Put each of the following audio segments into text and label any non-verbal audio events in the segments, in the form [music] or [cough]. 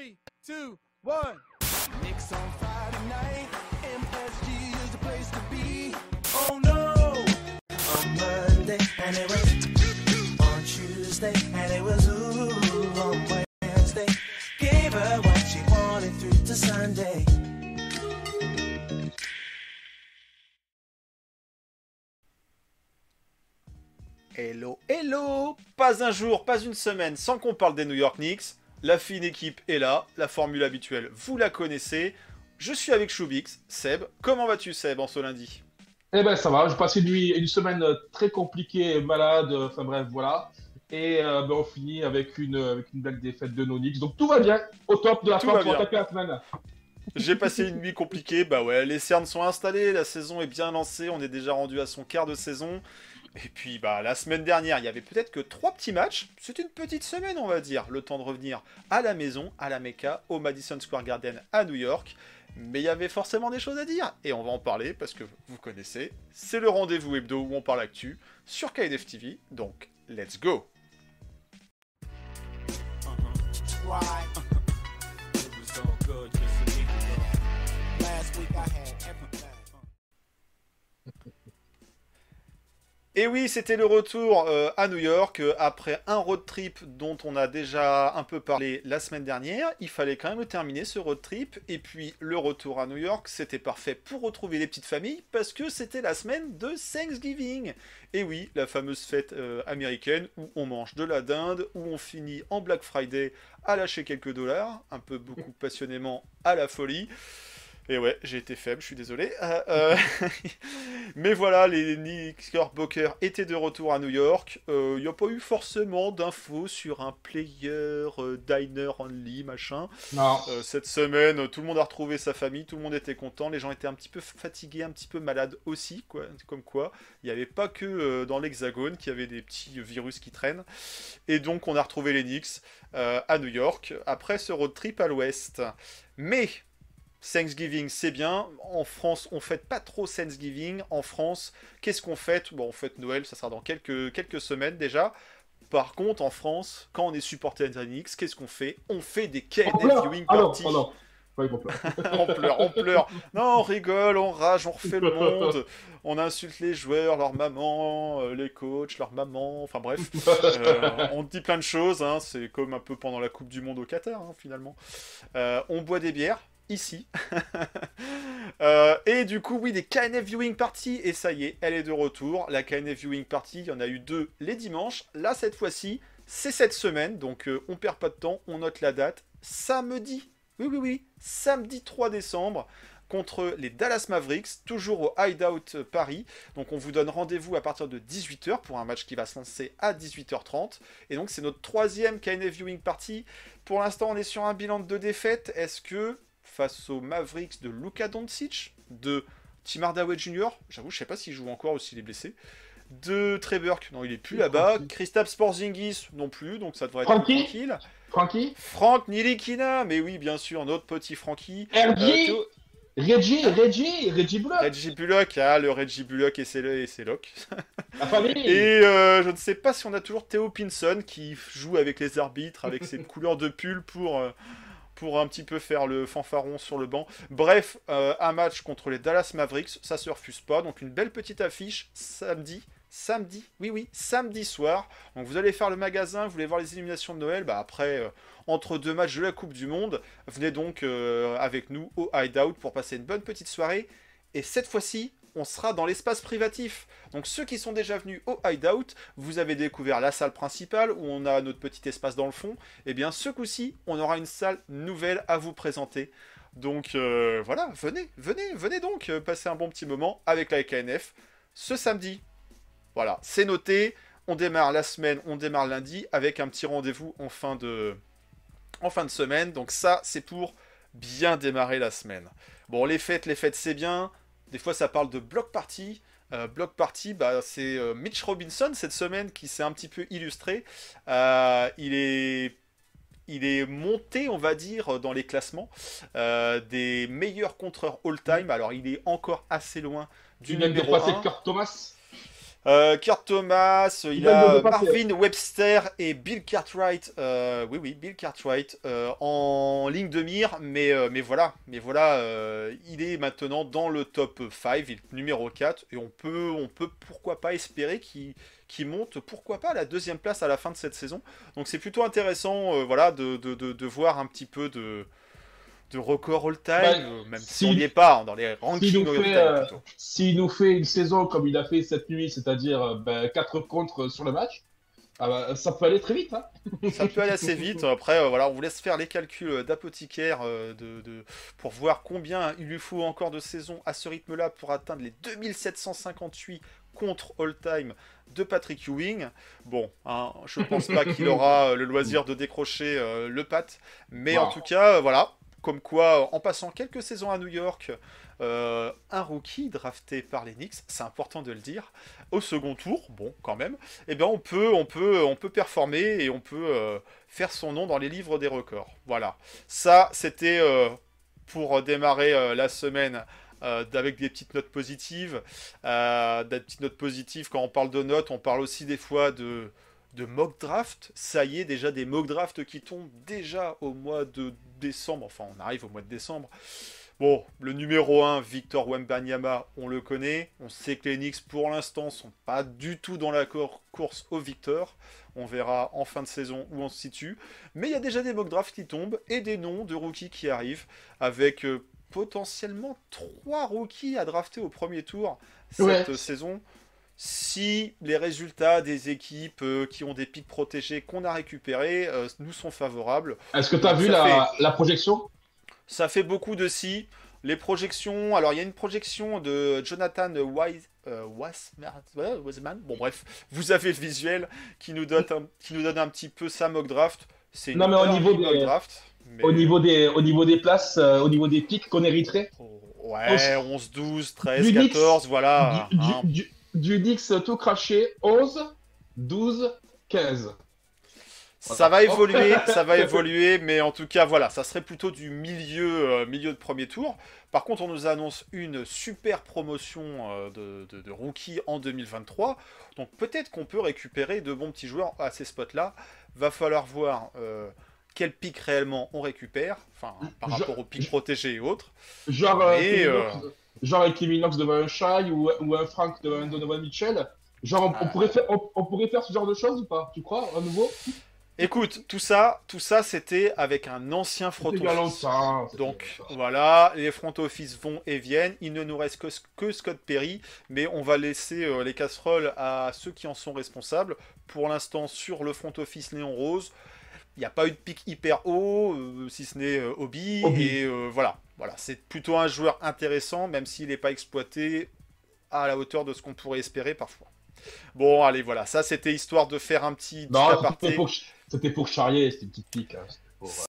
Three, two, one. Knicks on Friday night, MSG is the place to be. Oh no! On Monday, and it was on Tuesday, and it was ooh on Wednesday. Gave her what she wanted through to Sunday. Hello, hello Pas un jour, pas une semaine sans qu'on parle des New York Knicks. La fine équipe est là, la formule habituelle, vous la connaissez. Je suis avec Choubix, Seb. Comment vas-tu Seb en ce lundi? Eh ben ça va, j'ai passé une, nuit- une semaine très compliquée, malade, enfin bref, voilà. Et euh, ben, on finit avec une, avec une belle défaite de Knicks. Donc tout va bien, au top de la Tout fin pour bien. attaquer la semaine. J'ai passé [laughs] une nuit compliquée, bah ouais, les cernes sont installés, la saison est bien lancée, on est déjà rendu à son quart de saison. Et puis bah la semaine dernière, il y avait peut-être que trois petits matchs. C'est une petite semaine, on va dire, le temps de revenir à la maison, à la Mecca, au Madison Square Garden à New York. Mais il y avait forcément des choses à dire, et on va en parler parce que vous connaissez, c'est le rendez-vous hebdo où on parle actu sur KDF TV, donc let's go. [laughs] It Et oui, c'était le retour euh, à New York euh, après un road trip dont on a déjà un peu parlé la semaine dernière. Il fallait quand même terminer ce road trip. Et puis le retour à New York, c'était parfait pour retrouver les petites familles parce que c'était la semaine de Thanksgiving. Et oui, la fameuse fête euh, américaine où on mange de la dinde, où on finit en Black Friday à lâcher quelques dollars, un peu beaucoup passionnément à la folie. Et ouais, j'ai été faible, je suis désolé. Euh, euh, [laughs] Mais voilà, les Knickerbockers étaient de retour à New York. Il n'y a pas eu forcément d'infos sur un player euh, diner only, machin. Non. Euh, cette semaine, tout le monde a retrouvé sa famille, tout le monde était content. Les gens étaient un petit peu fatigués, un petit peu malades aussi, quoi. Comme quoi, il n'y avait pas que euh, dans l'Hexagone qu'il y avait des petits virus qui traînent. Et donc, on a retrouvé les Knicks euh, à New York après ce road trip à l'ouest. Mais Thanksgiving, c'est bien. En France, on fête pas trop Thanksgiving. En France, qu'est-ce qu'on fête? Bon, on fête Noël, ça sera dans quelques, quelques semaines déjà. Par contre, en France, quand on est supporter Knicks, qu'est-ce qu'on fait? On fait des KNF viewing Ah non, parties. oh non. Ouais, on pleure. [laughs] on pleure, on pleure. Non, on rigole, on rage, on refait le monde. On insulte les joueurs, leur maman, euh, les coachs, leur maman. Enfin bref, Euh, on dit plein de choses. hein. C'est comme un peu pendant la Coupe du Monde au Qatar, hein, finalement. Euh, on boit des bières ici. [laughs] Euh, et du coup, oui, des KNF Viewing Party. Et ça y est, elle est de retour. La KNF Viewing Party, il y en a eu deux les dimanches. Là, cette fois-ci, c'est cette semaine. Donc, euh, on perd pas de temps. On note la date. Samedi. Oui, oui, oui. Samedi 3 décembre. Contre les Dallas Mavericks, toujours au Hideout Paris. Donc on vous donne rendez-vous à partir de 18h pour un match qui va se lancer à 18h30. Et donc c'est notre troisième KNF Viewing Party. Pour l'instant on est sur un bilan de deux défaites. Est-ce que face aux Mavericks de Luka Doncic, de Tim Hardaway Jr., j'avoue je sais pas s'il joue encore ou s'il est blessé, de Trey Burke, non il est plus là-bas. Kristaps Porzingis non plus, donc ça devrait être Frankie tranquille. Frankie Frank Nilikina, mais oui bien sûr, notre petit Frankie. RG Euh, Théo- Reggie Reggie Reggie Bullock Reggie Bullock, ah, le Reggie Bullock et c'est et c'est Locke. [laughs] La famille Et euh, je ne sais pas si on a toujours Théo Pinson qui joue avec les arbitres, avec ses [laughs] couleurs de pull pour, euh, pour un petit peu faire le fanfaron sur le banc. Bref, euh, un match contre les Dallas Mavericks, ça se refuse pas. Donc une belle petite affiche samedi. Samedi, oui oui, samedi soir. Donc vous allez faire le magasin, vous voulez voir les illuminations de Noël. Bah après, euh, entre deux matchs de la Coupe du Monde, venez donc euh, avec nous au Hideout pour passer une bonne petite soirée. Et cette fois-ci, on sera dans l'espace privatif. Donc ceux qui sont déjà venus au Hideout, vous avez découvert la salle principale où on a notre petit espace dans le fond. Et bien ce coup-ci, on aura une salle nouvelle à vous présenter. Donc euh, voilà, venez, venez, venez donc euh, passer un bon petit moment avec la KNF ce samedi. Voilà, c'est noté. On démarre la semaine, on démarre lundi avec un petit rendez-vous en fin de semaine. Donc ça, c'est pour bien démarrer la semaine. Bon, les fêtes, les fêtes, c'est bien. Des fois, ça parle de block party. Euh, block party, bah, c'est euh, Mitch Robinson cette semaine qui s'est un petit peu illustré. Euh, il est il est monté, on va dire, dans les classements des meilleurs contreurs all-time. Alors, il est encore assez loin du Tu viens de numéro dépasser 1. Kurt Thomas Euh, Kurt Thomas, il a. Marvin Webster et Bill Cartwright. euh, oui, oui, Bill Cartwright euh, en ligne de mire, mais, mais voilà, mais voilà, il est maintenant dans le top 5, il est numéro 4, et on peut, on peut pourquoi pas espérer qu'il monte, pourquoi pas, à la deuxième place à la fin de cette saison. Donc c'est plutôt intéressant, voilà, de, de, de, de voir un petit peu de, de record all-time, Bah, euh, même si, on n'y est pas, hein, dans les rankings nous all-time fait, euh. S'il nous fait une saison comme il a fait cette nuit, c'est-à-dire euh, ben, 4 contre sur le match, ah bah, ça peut aller très vite. Hein. [laughs] Ça peut aller assez vite. Après, euh, voilà, on vous laisse faire les calculs d'apothicaire euh, de, de- pour voir combien il lui faut encore de saisons à ce rythme-là pour atteindre les 2758 contre all-time de Patrick Ewing. Bon, hein, je pense pas qu'il aura euh, le loisir de décrocher euh, le pat, mais en tout cas, euh, voilà. Comme quoi, en passant quelques saisons à New York, euh, un rookie drafté par les Knicks, c'est important de le dire, au second tour, bon, quand même, eh bien, on peut, on peut, on peut performer et on peut euh, faire son nom dans les livres des records. Voilà. Ça, c'était euh, pour démarrer la semaine avec des petites notes positives. Des petites notes positives, quand on parle de notes, on parle aussi des fois de, de mock draft. Ça y est, déjà des mock drafts qui tombent déjà au mois de décembre. Enfin, on arrive au mois de décembre. Bon, le numéro 1, Victor Wembanyama, on le connaît. On sait que les Knicks, pour l'instant, sont pas du tout dans la course au Victor. On verra en fin de saison où on se situe. Mais il y a déjà des mock drafts qui tombent et des noms de rookies qui arrivent avec euh, potentiellement trois rookies à drafter au premier tour cette Ouais. saison. Si les résultats des équipes euh, qui ont des pics protégés qu'on a récupérés euh, nous sont favorables, Est-ce que tu as vu la, la projection? Ça fait beaucoup de si. Les projections, alors il y a une projection de Jonathan Wise, euh, Wiseman. bon bref, vous avez le visuel qui nous donne un, qui nous donne un petit peu sa mock draft. C'est Non, mais au niveau des- draft. mais- au, niveau des, au niveau des places, euh, au niveau des pics qu'on hériterait Ouais, 11, 12, 13, Du Knicks, 14, voilà. du, hein. du, du, du Knicks tout craché, 11, 12, 15. Ça va évoluer, [laughs] ça va évoluer, mais en tout cas, voilà, ça serait plutôt du milieu, euh, milieu de premier tour. Par contre, on nous annonce une super promotion euh, de, de, de rookie en 2023. Donc peut-être qu'on peut récupérer de bons petits joueurs à ces spots-là. Va falloir voir euh, quel pic réellement on récupère, enfin par rapport aux pics protégés et autres. Genre, Genre avec Kevin Knox devant un Shai ou, ou un Frank devant un Donovan Mitchell. Genre, on, on Ah. pourrait faire, on, on pourrait faire ce genre de choses ou pas? Tu crois, à nouveau? Écoute, tout ça, tout ça, c'était avec un ancien front office. c'était Donc voilà, les front office vont et viennent. Il ne nous reste que, que Scott Perry, mais on va laisser euh, les casseroles à ceux qui en sont responsables. Pour l'instant, sur le front office Néon Rose, il n'y a pas eu de pic hyper haut, euh, si ce n'est euh, Obi. Obi. Et voilà, voilà, c'est plutôt un joueur intéressant, même s'il n'est pas exploité à la hauteur de ce qu'on pourrait espérer parfois. Bon, allez, voilà, ça c'était histoire de faire un petit, Non, c'était pour, c'était pour charrier, c'était une petite pique. hein, pour, euh,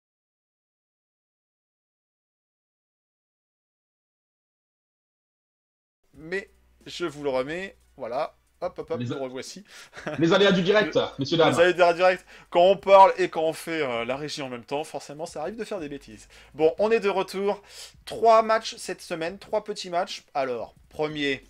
Mais je vous le remets, voilà. Hop, hop, hop, Les- le revoici. [laughs] Les aléas du direct, messieurs, dames. Vous allez dire direct, quand on parle et quand on fait euh, la régie en même temps, forcément, ça arrive de faire des bêtises. Bon, on est de retour. Trois matchs cette semaine, trois petits matchs. Alors, premier,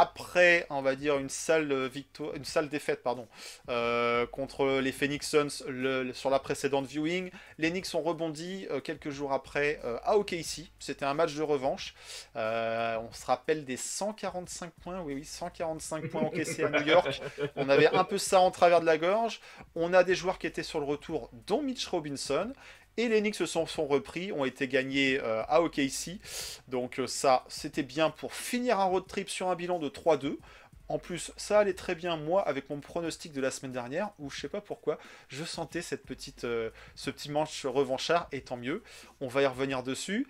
après, on va dire, une sale, victoire, une sale défaite pardon, euh, contre les Phoenix Suns sur la précédente viewing, les Knicks ont rebondi euh, quelques jours après euh, à OKC. C'était un match de revanche. On se rappelle des 145 points, oui, oui, 145 points encaissés à New York. On avait un peu ça en travers de la gorge. On a des joueurs qui étaient sur le retour, dont Mitch Robinson. Et les Knicks se sont, repris, ont été gagnés euh, à OKC. Donc euh, ça, c'était bien pour finir un road trip sur un bilan de 3-2. En plus, ça allait très bien, moi, avec mon pronostic de la semaine dernière, où je sais pas pourquoi, je sentais cette petite, euh, ce petit manche revanchard, et tant mieux. On va y revenir dessus.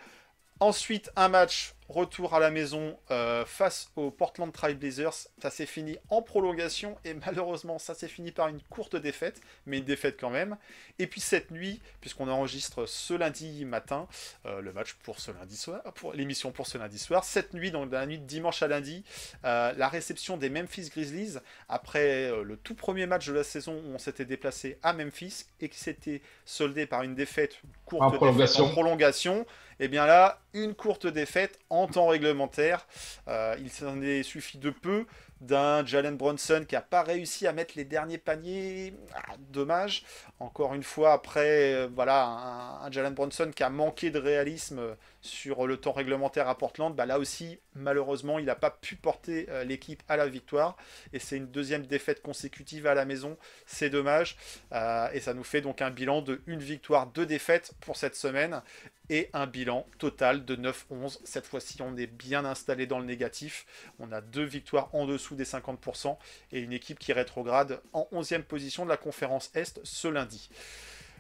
Ensuite, un match retour à la maison euh, face aux Portland Trail Blazers. Ça s'est fini en prolongation et malheureusement, ça s'est fini par une courte défaite, mais une défaite quand même. Et puis cette nuit, puisqu'on enregistre ce lundi matin, euh, le match pour ce lundi soir, pour l'émission pour ce lundi soir, cette nuit, donc dans la nuit de dimanche à lundi, euh, la réception des Memphis Grizzlies après le tout premier match de la saison où on s'était déplacé à Memphis et qui s'était soldé par une défaite, une courte En défaite en prolongation. Et bien là, une courte défaite en temps réglementaire. Euh, il s'en est suffi de peu d'un Jalen Bronson qui n'a pas réussi à mettre les derniers paniers. Ah, dommage. Encore une fois, après, euh, voilà, un, Jalen Bronson qui a manqué de réalisme sur le temps réglementaire à Portland. Bah, là aussi, malheureusement, il n'a pas pu porter euh, l'équipe à la victoire. Et c'est une deuxième défaite consécutive à la maison. C'est dommage. Euh, et ça nous fait donc un bilan de une victoire, deux défaites pour cette semaine et un bilan total de 9-11. Cette fois-ci, on est bien installé dans le négatif. On a deux victoires en dessous des 50% et une équipe qui rétrograde en 11e position de la conférence Est ce lundi.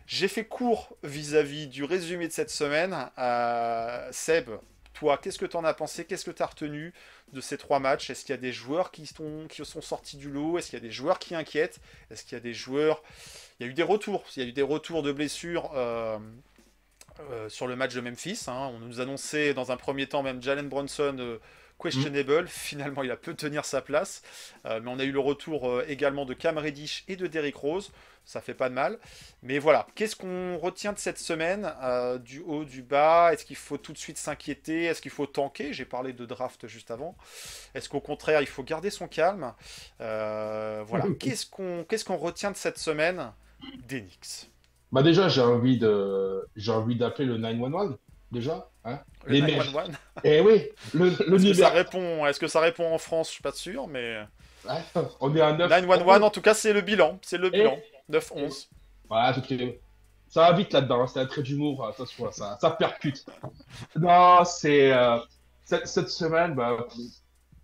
J'ai fait court vis-à-vis du résumé de cette semaine. Euh, Seb, toi, qu'est-ce que tu en as pensé? Qu'est-ce que tu as retenu de ces trois matchs? Est-ce qu'il y a des joueurs qui sont, qui sont sortis du lot? Est-ce qu'il y a des joueurs qui inquiètent? Est-ce qu'il y a des joueurs... Il y a eu des retours. Il y a eu des retours de blessures. Euh, euh, sur le match de Memphis. Hein. On nous annonçait dans un premier temps même Jalen Bronson euh, questionable. Finalement, il a peu tenir sa place. Euh, mais on a eu le retour également de Cam Reddish et de Derrick Rose. Ça fait pas de mal. Mais voilà, qu'est-ce qu'on retient de cette semaine Du haut, du bas? Est-ce qu'il faut tout de suite s'inquiéter? Est-ce qu'il faut tanker? J'ai parlé de draft juste avant. Est-ce qu'au contraire, il faut garder son calme? Voilà, [laughs] qu'est-ce qu'on qu'est-ce qu'on retient de cette semaine d'Enix Bah déjà, j'ai envie de, j'ai envie d'appeler le 911 déjà. Hein Le Les mecs. 911 Eh oui, le, le Est-ce que, ça répond, est-ce que ça répond en France? Je suis pas sûr, mais. Ouais, on est à 9. 911, en tout cas, c'est le bilan. C'est le Et- bilan. 9-11. Voilà, Ça va vite là-dedans, hein, c'est un trait d'humour, attention, ça, ça percute. Non, c'est. euh, cette, cette semaine, bah,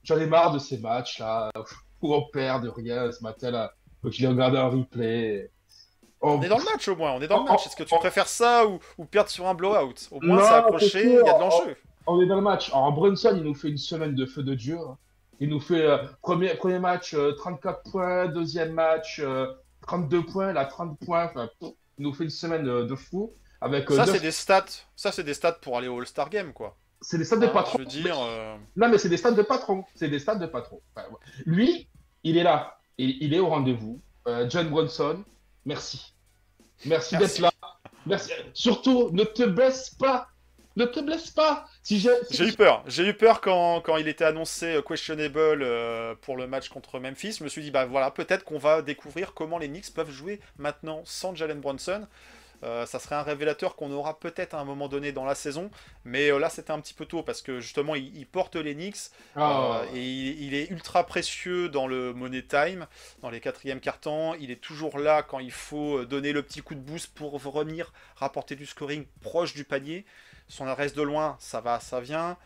j'en ai marre de ces matchs-là, où on perd de rien ce matin-là. Donc je l'ai regardé en replay. Oh, On est dans le match au moins, on est dans le match. Est-ce que tu préfères ça ou, ou perdre sur un blowout? Au moins, c'est accroché, il y a de l'enjeu. On est dans le match. Alors, Brunson, il nous fait une semaine de feu de Dieu. Il nous fait euh, premier, premier match euh, 34 points, deuxième match euh, 32 points, là 30 points. Il nous fait une semaine de, fou. Avec, euh, Ça, c'est des stats. Ça, c'est des stats pour aller au All-Star Game, quoi. c'est des stats de Hein, patron. je veux dire, euh, Non, mais c'est des stats de patron. C'est des stats de patron. Enfin, ouais. Lui, il est là. Il, il est au rendez-vous. John Brunson, merci. Merci, Merci. d'être là. Merci. Surtout, ne te blesse pas. Ne te blesse pas. Si j'ai. si- eu peur. J'ai eu peur quand, quand il était annoncé euh, questionable euh, pour le match contre Memphis. Je me suis dit, bah voilà, peut-être qu'on va découvrir comment les Knicks peuvent jouer maintenant sans Jalen Brunson. Euh, ça serait un révélateur qu'on aura peut-être à un moment donné dans la saison. Mais euh, là, c'était un petit peu tôt parce que justement, il, il porte les Knicks. Ah, Euh, et il, il est ultra précieux dans le money time, dans les quatrièmes cartons. Il est toujours là quand il faut donner le petit coup de boost pour revenir rapporter du scoring proche du panier. Son reste de loin, ça va, ça vient.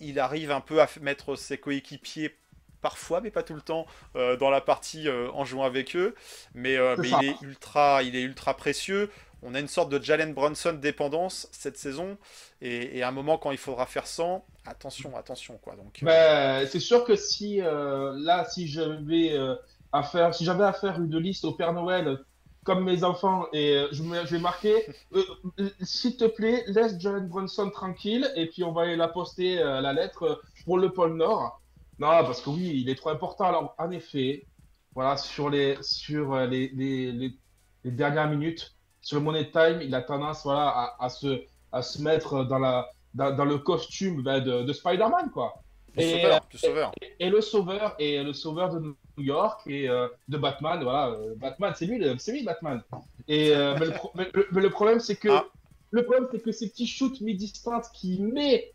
Il arrive un peu à mettre ses coéquipiers parfois, mais pas tout le temps, euh, dans la partie euh, en jouant avec eux. Mais, euh, mais il, est ultra, il est ultra précieux. On a une sorte de Jalen Brunson dépendance cette saison. Et, et à un moment, quand il faudra faire 100, attention, attention. quoi. Donc, euh, Ben, c'est sûr que si euh, là, si j'avais euh, à faire, si j'avais à faire une liste au Père Noël comme mes enfants et euh, je, me- je vais marquer, [laughs] s'il te plaît, laisse Jalen Brunson tranquille et puis on va aller la poster la lettre pour le pôle Nord. Non, parce que oui, il est trop important. Alors, en effet, voilà, sur les sur les, les, les, les dernières minutes, sur le Money Time, il a tendance voilà à, à se à se mettre dans la dans, dans le costume ben, de, de Spider-Man quoi. Du et- sauveur, du sauveur. et le sauveur et le sauveur de New York et euh, de Batman voilà euh, Batman c'est lui c'est lui Batman. Et euh, mais, le pro- mais le, mais le problème c'est que Ah. le problème c'est que ces petits shoots mi-distance qui met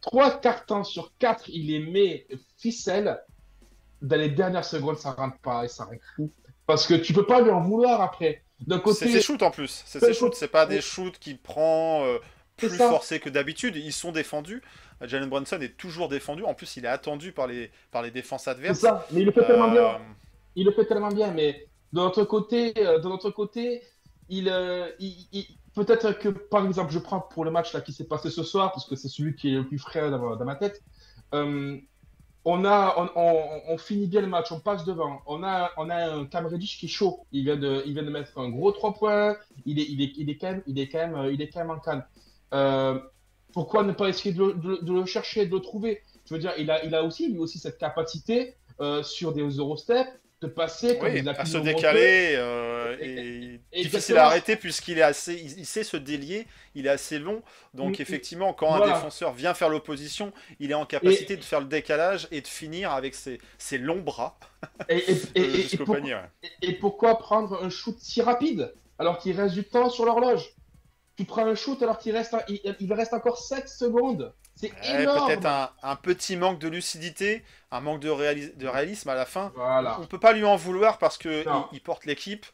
trois cartons sur quatre il les met ficelle dans les dernières secondes ça rentre pas et ça rend fou. Parce que tu peux pas lui en vouloir après C'est ses shoots en plus. C'est C'est ses shoots. C'est pas des shoots qu'il prend euh, C'est plus ça. forcés que d'habitude. Ils sont défendus. Jalen Brunson est toujours défendu. En plus, il est attendu par les, par les défenses c'est adverses. ça mais il le fait tellement bien Euh, il le fait tellement bien, mais de notre côté, euh, de notre côté, il, il- il- peut-être que par exemple, je prends pour le match là qui s'est passé ce soir, parce que c'est celui qui est le plus frais dans, ma- dans ma tête. euh, on a, on, finit bien le match, on passe devant. On a, on a un Cam Reddish qui est chaud. Il vient de, il vient de mettre un gros 3 points. Il est, il est, il est quand même, euh, est quand même en canne. Euh, pourquoi ne pas essayer de le, chercher, de le trouver? Je veux dire, il a, il a aussi, lui aussi, cette capacité euh, sur des Eurostep de passer comme Oui, à se décaler euh, Et- difficile à arrêter puisqu'il est assez, il, il sait se délier, il est assez long. Donc Mm, effectivement, quand un défenseur vient faire l'opposition, il est en capacité de faire le décalage et de finir avec ses, ses longs bras. [laughs] Pour- ouais. et pourquoi prendre un shoot si rapide alors qu'il reste du temps sur l'horloge? Tu prends un shoot alors qu'il reste, un- il, il reste encore 7 secondes. C'est Ouais, énorme. Peut-être un, un petit manque de lucidité, un manque de, réalis- de réalisme à la fin. Voilà. On peut pas lui en vouloir parce Non. il, porte l'équipe.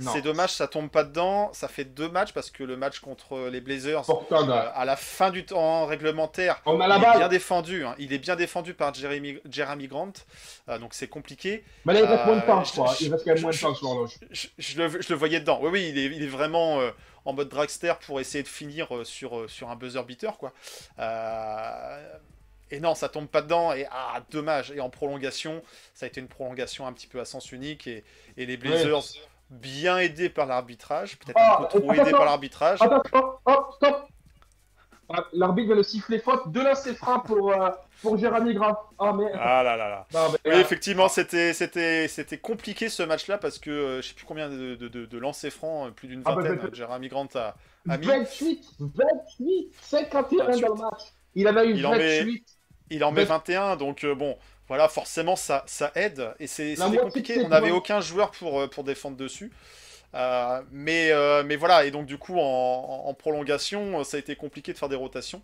C'est dommage, ça tombe pas dedans. Ça fait deux matchs parce que le match contre les Blazers, Pourtant, euh, à la fin du temps réglementaire, on a la il est bien balle. défendu. hein. Il est bien défendu par Jeremy, Jeremy Grant, Euh, donc c'est compliqué. Mais là, il reste moins de temps, Euh, je crois. Il reste quand même moins de temps sur l'horloge. Je, je le, je le voyais dedans. Oui, oui, il est, il est vraiment euh, en mode dragster pour essayer de finir euh, sur, euh, sur un buzzer beater, quoi. Euh, et non, ça tombe pas dedans. Et ah, dommage. Et en prolongation, ça a été une prolongation un petit peu à sens unique. Et, et les Blazers, bien aidés par l'arbitrage, peut-être Ah, un peu trop aidés par l'arbitrage. Stop, stop. Ah, L'arbitre vient de siffler faute de lancer franc pour, euh, pour Jérémy Grant. Ah, mais. Ah là là là. Non, mais, Oui, euh, effectivement, c'était c'était c'était compliqué ce match-là parce que euh, je sais plus combien de, de, de, de lancers francs, euh, plus d'une Ah, bah, vingtaine. bah, euh, Jeremy Grant a, a mis. 28, 28, 51 28. dans le match. Il en a eu Il en met- 28. Il en met Bah, 21, donc euh, bon, voilà, forcément ça, ça aide. Et c'est- La compliqué, on n'avait aucun joueur pour, euh, pour défendre dessus. Euh, mais, euh, mais voilà, et donc du coup en, prolongation, ça a été compliqué de faire des rotations.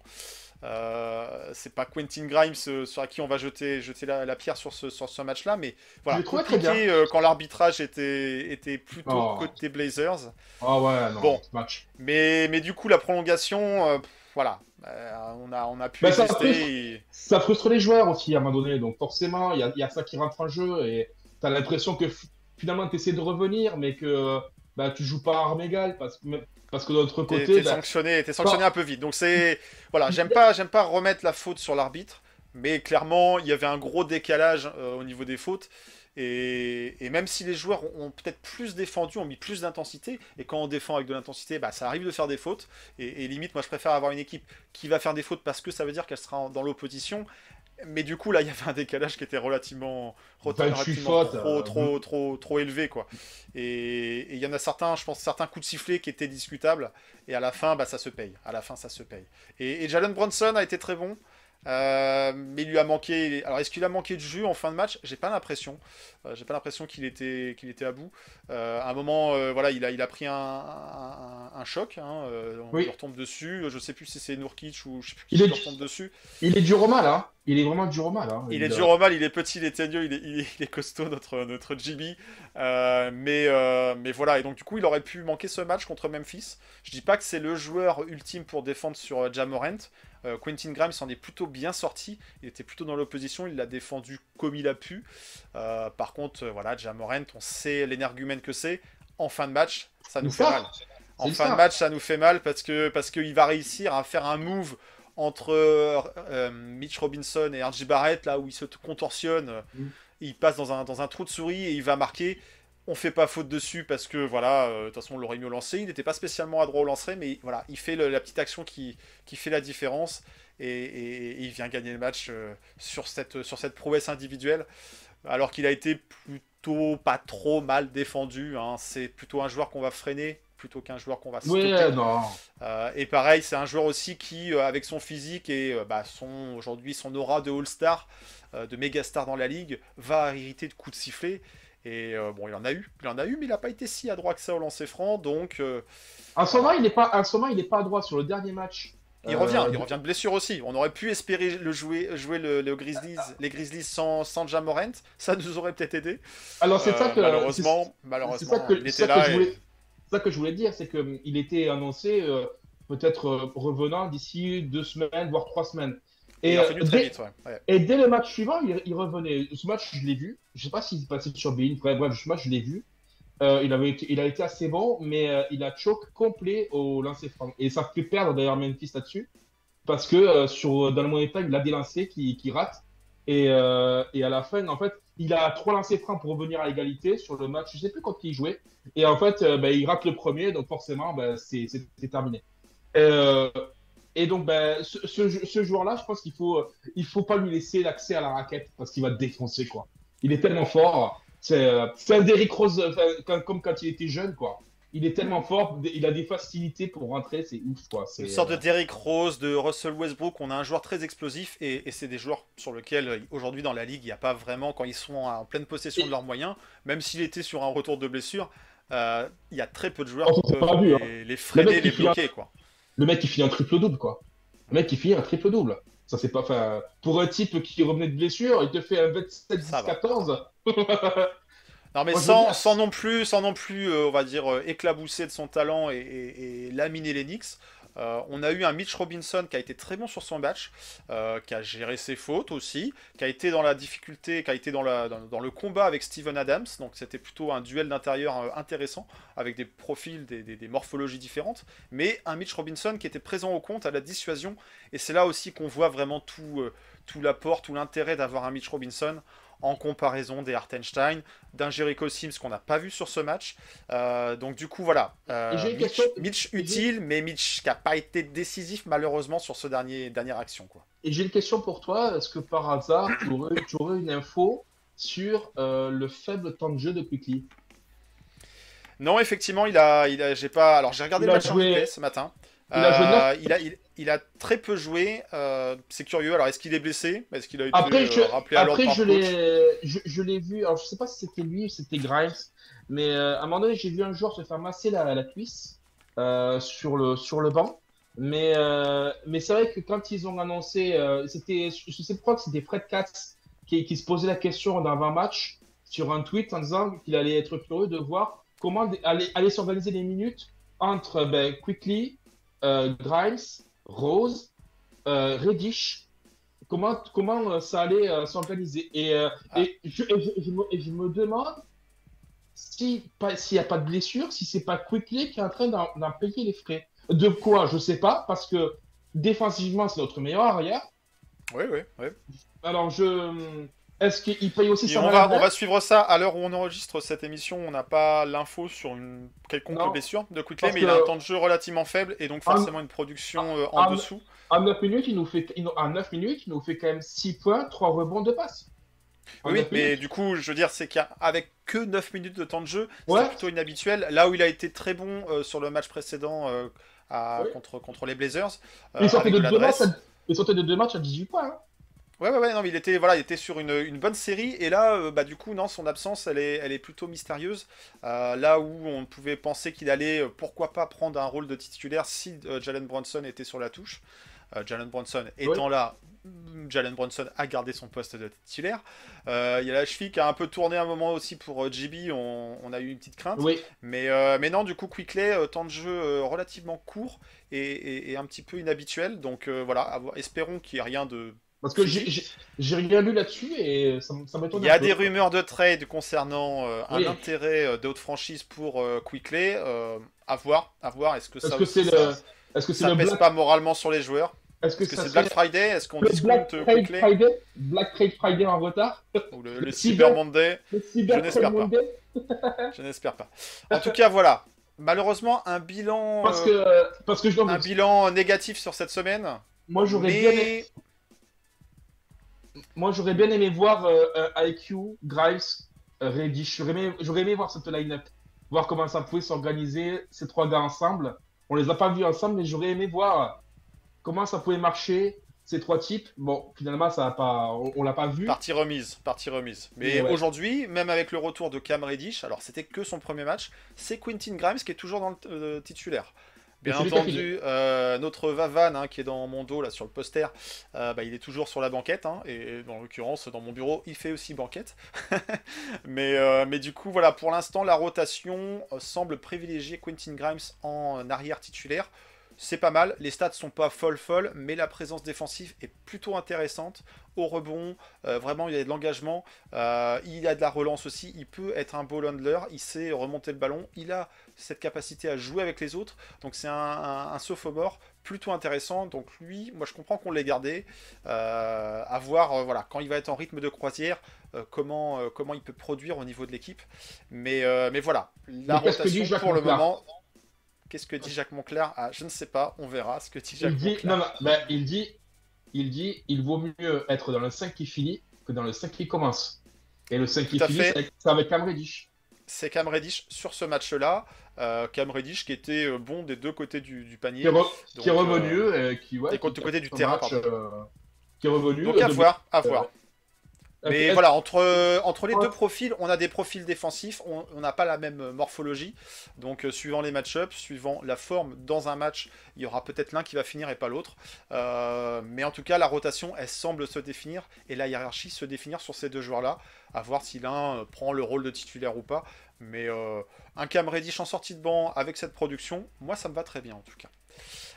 Euh, c'est pas Quentin Grimes euh, sur qui on va jeter, jeter la, la pierre sur ce, sur ce match-là, mais voilà, compliqué euh, quand l'arbitrage était, était plutôt Oh. côté Blazers. Ah ouais, non, Bon. match. Mais, mais du coup, la prolongation, euh, voilà, Euh, on, a, on a pu Bah, ça frustre. et- Ça frustre les joueurs aussi à un moment donné. Donc forcément, il y a, y a ça qui rentre en jeu et tu as l'impression que finalement tu essaies de revenir, mais que bah, tu joues pas à armes égales parce que, parce que de l'autre côté, t'es bah, sanctionné, t'es sanctionné un peu vite. Donc c'est voilà, j'aime pas, pas remettre la faute sur l'arbitre, mais clairement il y avait un gros décalage euh, au niveau des fautes. Et, et même si les joueurs ont, ont peut-être plus défendu, ont mis plus d'intensité, et quand on défend avec de l'intensité, bah, ça arrive de faire des fautes. Et, et limite, moi je préfère avoir une équipe qui va faire des fautes parce que ça veut dire qu'elle sera en- dans l'opposition. Mais du coup, là, il y avait un décalage qui était relativement, 28 relativement fautes, trop, euh, trop, trop, trop élevé, quoi. Et il y en a certains, je pense, certains coups de sifflet qui étaient discutables. Et à la fin, bah, ça se paye. À la fin, ça se paye. Et, et Jalen Brunson a été très bon. Euh, mais il lui a manqué. Alors, est-ce qu'il a manqué de jus en fin de match? J'ai pas l'impression. Euh, J'ai pas l'impression qu'il était, qu'il était à bout. Euh, à un moment, voilà, il a, il a pris un, un- un choc. Hein, on Oui. lui retombe dessus. Je sais plus si c'est Nourkic ou je sais plus qui Il lui du- retombe dessus. il est dur au mal. Hein. Il est vraiment dur au mal. Hein. Il est au mal, il est petit, il est teigneux, il est, il est- il est costaud, notre, notre. Euh, mais, mais voilà, et donc du coup, il aurait pu manquer ce match contre Memphis. Je dis pas que c'est le joueur ultime pour défendre sur Jamorant. Euh, Quentin Grimes s'en est plutôt bien sorti. Il était plutôt dans l'opposition, il l'a défendu comme il a pu. Euh, par contre, euh, voilà, Jamorant, on sait l'énergumène que c'est. En fin de match, ça nous fait mal. En fin de match, ça nous fait mal parce que parce qu'il va réussir à faire un move entre euh, Mitch Robinson et RJ Barrett, là où il se contorsionne, Mm. il passe dans un, dans un trou de souris et il va marquer. On fait pas faute dessus parce que voilà, euh, de toute façon on l'aurait mieux lancé. Il n'était pas spécialement adroit au lancer, mais voilà, il fait le- la petite action qui, qui fait la différence et, et- et il vient gagner le match euh, sur, cette, sur cette prouesse individuelle. Alors qu'il a été plutôt pas trop mal défendu. hein. C'est plutôt un joueur qu'on va freiner plutôt qu'un joueur qu'on va stopper. Ouais, non. Euh, et pareil, c'est un joueur aussi qui, euh, avec son physique et euh, bah, son aujourd'hui son aura de All-Star, de méga star dans la ligue, va hériter de coups de sifflet. Et euh, bon, il en a eu, il en a eu, mais il n'a pas été si adroit que ça au lancer franc. Donc, euh, En ce moment, il n'est pas, en ce moment, il est pas à droite sur le dernier match. il Euh, revient, il revient de blessure aussi. On aurait pu espérer le jouer, jouer le, le Grizzlies, les Grizzlies sans, sans Jamorant. Ça nous aurait peut-être aidé. Alors c'est ça Euh, que malheureusement, c'est malheureusement, ça que, il c'est était ça que je voulais, c'est ça que je voulais dire, c'est que hum, était annoncé euh, peut-être euh, revenant d'ici deux semaines, voire trois semaines. Et, euh, revenu très dès, vite. ouais. Ouais. et dès le match suivant, il, il revenait. Ce match, je l'ai vu. Je sais pas s'il est passé sur Bein. Bref, bref, ce match, je l'ai vu. Euh, il, avait été, il a été assez bon, mais euh, il a choke complet au lancer franc. Et ça fait perdre d'ailleurs Memphis là-dessus. Parce que euh, sur, dans le moment time, il a des lancers qui, qui ratent. Et, et à la fin, en fait, il a trois lancers francs pour revenir à l'égalité sur le match. Je sais plus contre qui il jouait. Et en fait, ben, il rate le premier, donc forcément, c'est c'est- c'est terminé. Euh, et donc, ben, ce, ce, ce joueur-là, je pense qu'il faut, il faut pas lui laisser l'accès à la raquette parce qu'il va te défoncer, quoi. Il est tellement fort. C'est euh, un Derrick Rose, enfin, quand- comme quand il était jeune, quoi. Il est tellement fort, il a des facilités pour rentrer, c'est ouf, quoi. Une sorte de euh, Derrick Rose, de Russell Westbrook. On a un joueur très explosif et, et c'est des joueurs sur lesquels euh, aujourd'hui dans la ligue, il n'y a pas vraiment, quand ils sont en pleine possession de leurs moyens, même s'il était sur un retour de blessure, euh, il y a très peu de joueurs qui peuvent hein. les, les freiner, les bloquer. Quoi. Le mec qui finit un triple-double, quoi. Le mec qui finit un triple-double. Ça, c'est pas. Enfin, pour un type qui revenait de blessure, il te fait un 27, 10, Ça va. 14. Non mais Moi, sans, sans non plus, sans non plus, euh, on va dire euh, éclabousser de son talent et, et- et laminer les Knicks. Euh, on a eu un Mitch Robinson qui a été très bon sur son match, euh, qui a géré ses fautes aussi, qui a été dans la difficulté, qui a été dans, le combat avec Steven Adams. Donc c'était plutôt un duel d'intérieur euh, intéressant avec des profils, des, des- morphologies différentes. Mais un Mitch Robinson qui était présent au compte à la dissuasion. Et c'est là aussi qu'on voit vraiment tout, tout l'apport, tout l'intérêt d'avoir un Mitch Robinson en comparaison des Hartenstein, d'un Jericho Sims qu'on n'a pas vu sur ce match. Euh, donc du coup voilà, Euh, Mitch, utile, mais Mitch qui n'a pas été décisif malheureusement sur ce dernier dernière action quoi. Et j'ai une question pour toi. Est-ce que par hasard, tu aurais, une info sur euh, le faible temps de jeu de Quickly? Non effectivement il a, il a j'ai pas, alors j'ai regardé Il le match en joué- replay ce matin. Il a joué Euh, il, a, il, il a très peu joué. euh, c'est curieux. Alors est-ce qu'il est blessé? Est-ce qu'il a été Après, euh, je, rappelé à l'ordre après par je le coach? l'ai je, je l'ai vu. Alors, je sais pas si c'était lui ou c'était Grimes, mais euh, à un moment donné, j'ai vu un joueur se faire masser la, la cuisse euh, sur, le, sur le banc. Mais, euh, mais c'est vrai que quand ils ont annoncé, euh, c'était, je sais pas que c'était Fred Katz qui, qui se posait la question dans un match sur un tweet en disant qu'il allait être curieux de voir comment aller, aller s'organiser les minutes entre ben, Quickly, euh, Grimes, Rose, euh, Reddish, comment, comment euh, ça allait euh, s'organiser? Et, euh, Ah. et, je, et je- je me, et je me demande s'il n'y a pas de blessure, si c'est pas Quickly qui est en train d'en d'en payer les frais. De quoi, je sais pas, parce que défensivement, c'est notre meilleur arrière. Oui oui oui. Alors, je. Est-ce qu'il paye aussi sa on va, on va suivre ça à l'heure où on enregistre cette émission. On n'a pas l'info sur une quelconque Non. blessure de Quickly, Parce mais il a un temps de jeu relativement faible et donc En- forcément une production euh, en dessous. En 9 minutes, il nous fait, il nous- en 9 minutes, il nous fait quand même 6 points, 3 rebonds de passe. En Oui, mais du coup, je veux dire, c'est qu'avec que 9 minutes de temps de jeu, Ouais. c'est plutôt inhabituel. Là où il a été très bon euh, sur le match précédent euh, à- Oui. contre, contre les Blazers, euh, il, sortait de de deux matchs à, il sortait de deux matchs à 18 points. hein. Ouais, ouais, ouais, non, mais il était, voilà, il était sur une, une bonne série. Et là, euh, bah, du coup, non, son absence, elle est, elle est plutôt mystérieuse. Euh, là où on pouvait penser qu'il allait, euh, pourquoi pas, prendre un rôle de titulaire si Jalen Brunson était sur la touche. Jalen Brunson étant là, mm, Jalen Brunson a gardé son poste de titulaire. Euh, Il y a la cheville qui a un peu tourné un moment aussi pour JB, on, on a eu une petite crainte. Oui. Mais, euh, mais non, du coup, Quickley, temps de jeu relativement court et, et- et un petit peu inhabituel. Donc euh, voilà, espérons qu'il n'y ait rien de Parce que j'ai- rien lu là-dessus et ça, m'étonne. Il y a des rumeurs de trade concernant euh, un Oui. intérêt euh, d'autres franchises pour euh, Quickley. Euh, à voir, à voir. Est-ce que ça, que aussi, c'est ça, le. Est-ce que c'est ça le pèse Black, pas moralement sur les joueurs? est-ce que c'est serait Black Friday? Est-ce qu'on le discount Black Trade Friday? Black Trade Friday en retard? Ou le, le le Cyber- Cyber Monday? Le Cyber n'espère pas. Je n'espère pas. En tout cas, voilà. Malheureusement, un bilan, Parce que, parce que je dois un bilan négatif sur cette semaine. Moi, j'aurais bien aimé, Mais moi, j'aurais bien aimé voir euh, euh, IQ, Grimes, euh, Reddish. J'aurais aimé, voir cette line-up. Voir comment ça pouvait s'organiser, ces trois gars ensemble. On les a pas vus ensemble, mais j'aurais aimé voir comment ça pouvait marcher, ces trois types. Bon, finalement, ça a pas, on, on l'a pas vu. Partie remise, partie remise. Mais Ouais. aujourd'hui, même avec le retour de Cam Reddish, alors c'était que son premier match, c'est Quentin Grimes qui est toujours dans le euh, titulaire. Bien entendu, euh, notre Vavan hein, qui est dans mon dos là sur le poster, euh, bah, il est toujours sur la banquette. hein, et dans l'occurrence, dans mon bureau, il fait aussi banquette. [laughs] mais, euh, mais du coup, voilà, pour l'instant, la rotation semble privilégier Quentin Grimes en arrière titulaire. C'est pas mal, les stats sont pas folles folles, mais la présence défensive est plutôt intéressante. Au rebond, euh, vraiment il y a de l'engagement, euh, il y a de la relance aussi, il peut être un ball handler, il sait remonter le ballon, il a cette capacité à jouer avec les autres, donc c'est un, un, un sophomore plutôt intéressant. Donc lui, moi je comprends qu'on l'ait gardé, euh, à voir voilà, quand il va être en rythme de croisière, comment, comment il peut produire au niveau de l'équipe. Mais, mais voilà, la rotation pour le moment. Qu'est-ce que dit Jacques Monclar ah, Je ne sais pas, on verra ce que dit Jacques Il dit, Monclar. non, non, il dit, il dit, il vaut mieux être dans le 5 qui finit que dans le 5 qui commence. Et le 5 qui Tout finit, c'est avec- Cam Reddish. C'est Cam Reddish sur ce match-là. Euh, Cam Reddish qui était euh, bon des deux côtés du, du panier. Qui est, qui revenu. euh, et qui, ouais, des qui- côté- côté du terrain, match, pardon. euh, qui est revenu. Donc à voir, à voir. Mais voilà, entre, entre les deux profils, on a des profils défensifs, on n'a pas la même morphologie. Donc, euh, suivant les match-ups, suivant la forme dans un match, il y aura peut-être l'un qui va finir et pas l'autre. Euh, mais en tout cas, la rotation, elle semble se définir et la hiérarchie se définir sur ces deux joueurs-là. À voir si l'un euh, prend le rôle de titulaire ou pas. Mais euh, un Cam Reddish en sortie de banc avec cette production, moi, ça me va très bien en tout cas.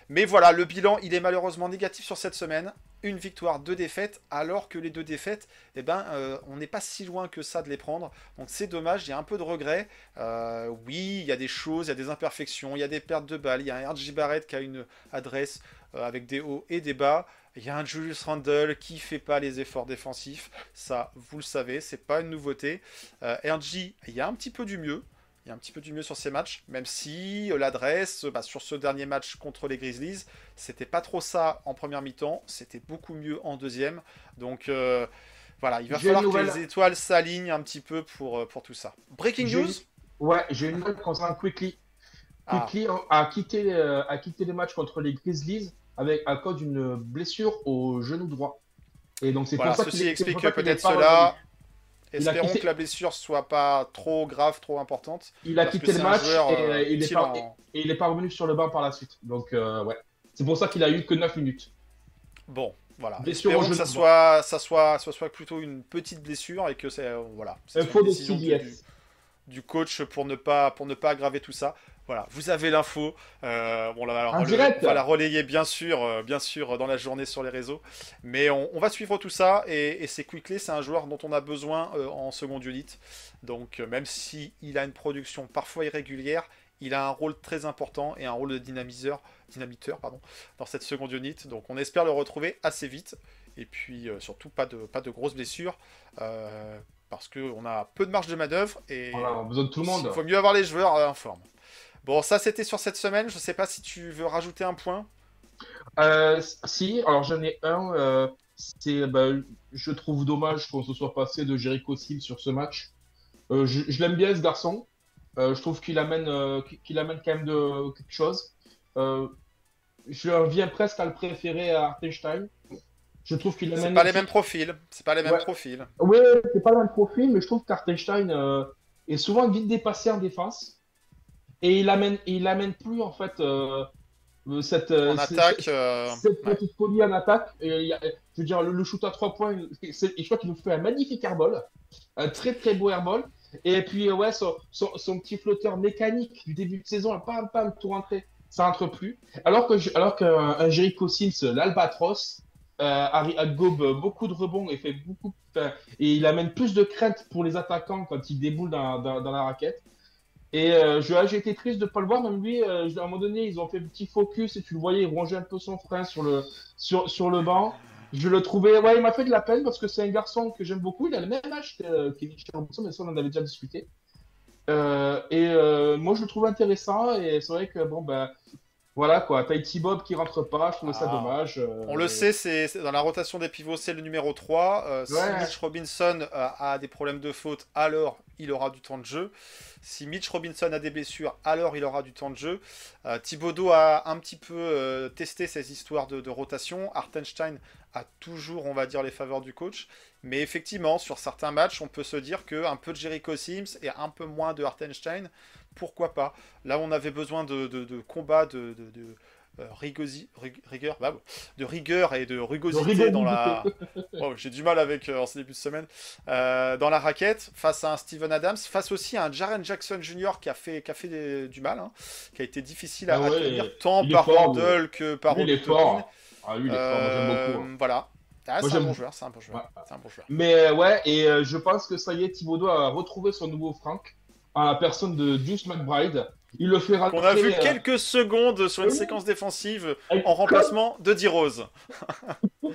Mais voilà, le bilan, il est malheureusement négatif sur cette semaine. Une victoire, deux défaites, alors que les deux défaites, eh ben, euh, on n'est pas si loin que ça de les prendre. Donc c'est dommage, il y a un peu de regret. Euh, oui, il y a des choses, il y a des imperfections, il y a des pertes de balles. Il y a un RJ Barrett qui a une adresse euh, avec des hauts et des bas. Il y a un Julius Randle qui fait pas les efforts défensifs. Ça, vous le savez, c'est pas une nouveauté. RJ, il y a un petit peu du mieux. Il y a un petit peu du mieux sur ces matchs, même si euh, l'adresse, bah, sur ce dernier match contre les Grizzlies, c'était pas trop ça en première mi-temps, c'était beaucoup mieux en deuxième. Donc euh, voilà, il va falloir nouvelle- que les étoiles s'alignent un petit peu pour, euh, pour tout ça. Breaking news Ouais, j'ai une nouvelle concernant Quickly. Ah. Quickly a quitté, euh, a quitté les matchs contre les Grizzlies avec, à cause d'une blessure au genou droit. Et donc c'est Voilà, pour ça ceci explique peut-être cela. Espérons quitté- que la blessure soit pas trop grave, trop importante. Il a quitté le match joueur, et, euh, il est utile pas, en- et il n'est pas revenu sur le banc par la suite. Donc euh, ouais. C'est pour ça qu'il a eu que 9 minutes. Bon, voilà. Blessure Espérons que ça soit, ça, soit, ça soit plutôt une petite blessure et que c'est. euh, voilà. une décision du- du coach pour ne pas pour ne pas aggraver tout ça. Voilà, vous avez l'info. Euh, bon, là, alors, le- on va la relayer bien sûr, euh, bien sûr dans la journée sur les réseaux. Mais on, on va suivre tout ça et, et c'est Quickly, c'est un joueur dont on a besoin euh, en seconde unit. Donc même si il a une production parfois irrégulière, il a un rôle très important et un rôle de dynamiseur, dynamiteur pardon, dans cette seconde unit. Donc on espère le retrouver assez vite. Et puis surtout pas de pas de grosses blessures. parce qu'on a peu de marge de manœuvre et Voilà, on a besoin de tout le monde. il faut mieux avoir les joueurs en forme. Bon, ça c'était sur cette semaine. Je sais pas si tu veux rajouter un point. Euh, si, alors j'en ai un. euh, c'est, bah, je trouve dommage qu'on se soit passé de Jericho Sims sur ce match. Euh, je je l'aime bien ce garçon. Je trouve qu'il amène, qu'il amène quand même de quelque chose. Je viens presque à le préférer à Artenstein. Je trouve qu'il C'est amène. pas les mêmes profils. C'est pas les mêmes Ouais. profils. Oui, c'est pas le même profil, mais je trouve qu'Artenstein est souvent vite dépassé en défense. Et il amène, il amène plus en fait euh, euh, cette, euh, cette- attaque, euh, cette ouais. petite folie en attaque. Et, je veux dire, le, le shoot à 3 points, et je crois qu'il nous fait un magnifique airball. Un très très beau airball. Et puis, ouais, son, son, son petit flotteur mécanique du début de saison, pam pam, tout rentré. Ça rentre plus. Alors que alors qu'un un Jericho Sims, l'Albatros, euh, gobe beaucoup de rebonds et fait beaucoup. et il amène plus de crainte pour les attaquants quand il déboule dans, dans, dans la raquette. Et euh, je- j'ai été triste de ne pas le voir, même lui, euh, à un moment donné, ils ont fait un petit focus et tu le voyais, il rongeait un peu son frein sur le, sur, sur le banc. Je le trouvais, ouais, il m'a fait de la peine parce que c'est un garçon que j'aime beaucoup. Il a le même âge que euh, Kevin Robinson, mais ça, on en avait déjà discuté. Euh, et euh, moi, je le trouve intéressant et c'est vrai que, bon, ben, voilà quoi, Tahiti Bob qui rentre pas, je trouvais ça Ah. dommage. euh, On le sait, c'est dans la rotation des pivots, c'est le numéro 3. Euh, Si. Mitch Robinson euh, a des problèmes de faute, alors il aura du temps de jeu. Si Mitch Robinson a des blessures, alors il aura du temps de jeu. Euh, Thibodeau a un petit peu testé ces histoires de, de rotation. Hartenstein a toujours, on va dire, les faveurs du coach. Mais effectivement, sur certains matchs, on peut se dire qu'un peu de Jericho Sims et un peu moins de Hartenstein, pourquoi pas Là, on avait besoin de, de, de euh, rigosi- rig- rigueur, bah, de rigueur et de rugosité dans la. [laughs] Oh, J'ai du mal avec euh, en ce début de semaine. Euh, dans la raquette, face à un Steven Adams, face aussi à un Jaren Jackson Jr. qui a fait, qui a fait des- du mal, hein, qui a été difficile à, Ah ouais, tenir tant il est par fort, Randle que par lui, il est fort. Ah, lui, il est fort, beaucoup. hein. Euh, Voilà. Ah, c'est un bon joueur, c'est un bon. Ouais. Un bon joueur. Mais ouais, et je pense que ça y est, Thibodeau a retrouvé son nouveau Franck en la personne de Deuce McBride. Il le fait rentrer. On a vu euh, quelques secondes sur une oui. séquence défensive en remplacement de D-Rose. [laughs]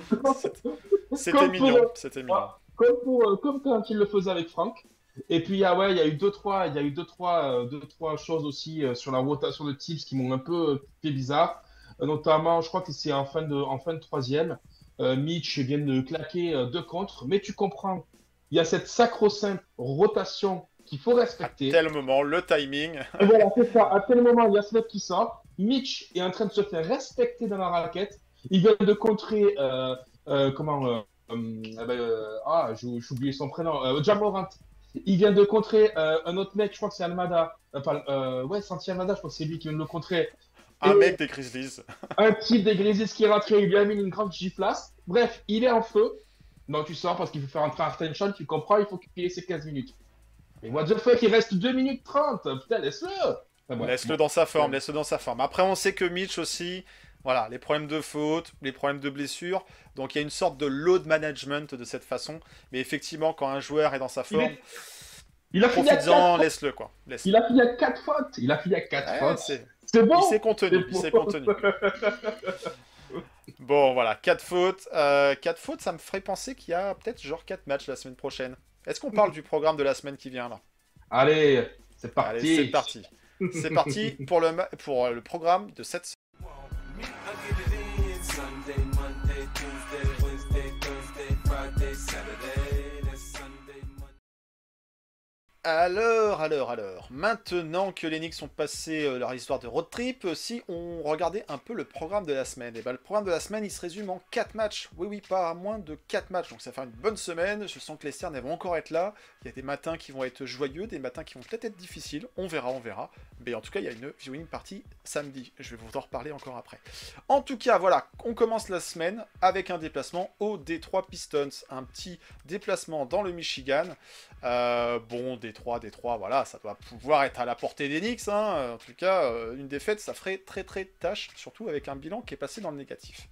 C'était mignon, pour- c'était mignon. comme, pour, euh, comme quand il le faisait avec Franck. Et puis ah ouais, il y a eu deux trois, il y a eu deux trois, euh, deux trois choses aussi euh, sur la rotation de Tips qui m'ont un peu euh, fait bizarre. Euh, notamment, je crois que c'est en fin de en fin de troisième, euh, Mitch vient de claquer euh, deux contre, mais tu comprends. il y a cette sacro-sainte rotation qu'il faut À respecter. tel moment, le timing. Et voilà, c'est ça. À tel moment, il y a ce mec qui sort. Mitch est en train de se faire respecter dans la raquette. Il vient de contrer. euh, euh, comment. euh, ah, j'ai oublié son prénom. Jamorant. Il vient de contrer un autre mec, je crois que c'est Almada. Euh, ouais, Santi Almada, je crois que c'est lui qui vient de le contrer. Un mec des Grizzlies. Un type des Grizzlies qui est rentré, il lui a mis une grande giflasse. Bref, il est en feu. Non, tu sors parce qu'il faut faire entrer Artenshon, tu comprends, il faut qu'il ait ses 15 minutes. Mais what the fuck, il reste 2 minutes 30. Putain, laisse-le. Enfin. Laisse-le dans sa forme, laisse-le dans sa forme. Après, on sait que Mitch aussi, voilà, les problèmes de faute, les problèmes de blessure. Donc il y a une sorte de load management de cette façon. Mais effectivement, quand un joueur est dans sa forme, Il a fini à 4 profites-en, fautes. laisse-le quoi. Laisse Il a fini à 4 fautes. Il a fini à 4 Ouais, fautes. c'est- bon. il s'est contenu, il s'est contenu. [laughs] Bon, voilà, 4 fautes. 4 fautes, ça me ferait penser qu'il y a peut-être genre 4 matchs la semaine prochaine. Est-ce qu'on parle du programme de la semaine qui vient là? Allez, c'est parti. Allez, c'est parti. C'est parti pour le, pour le programme de cette semaine. Alors, alors, alors, maintenant que les Knicks ont passé euh, leur histoire de road trip, euh, si on regardait un peu le programme de la semaine, et ben le programme de la semaine il se résume en 4 matchs. Oui, oui, pas moins de 4 matchs, donc ça fait une bonne semaine. Je sens que les cernes vont encore être là. Il y a des matins qui vont être joyeux, des matins qui vont peut-être être difficiles. On verra, on verra. Mais en tout cas, il y a une viewing party samedi. Je vais vous en reparler encore après. En tout cas, voilà, on commence la semaine avec un déplacement au Detroit Pistons. Un petit déplacement dans le Michigan. Euh, bon, Détroit, Détroit, voilà, ça doit pouvoir être à la portée des Knicks. hein. En tout cas, euh, une défaite, ça ferait très très tâche, surtout avec un bilan qui est passé dans le négatif.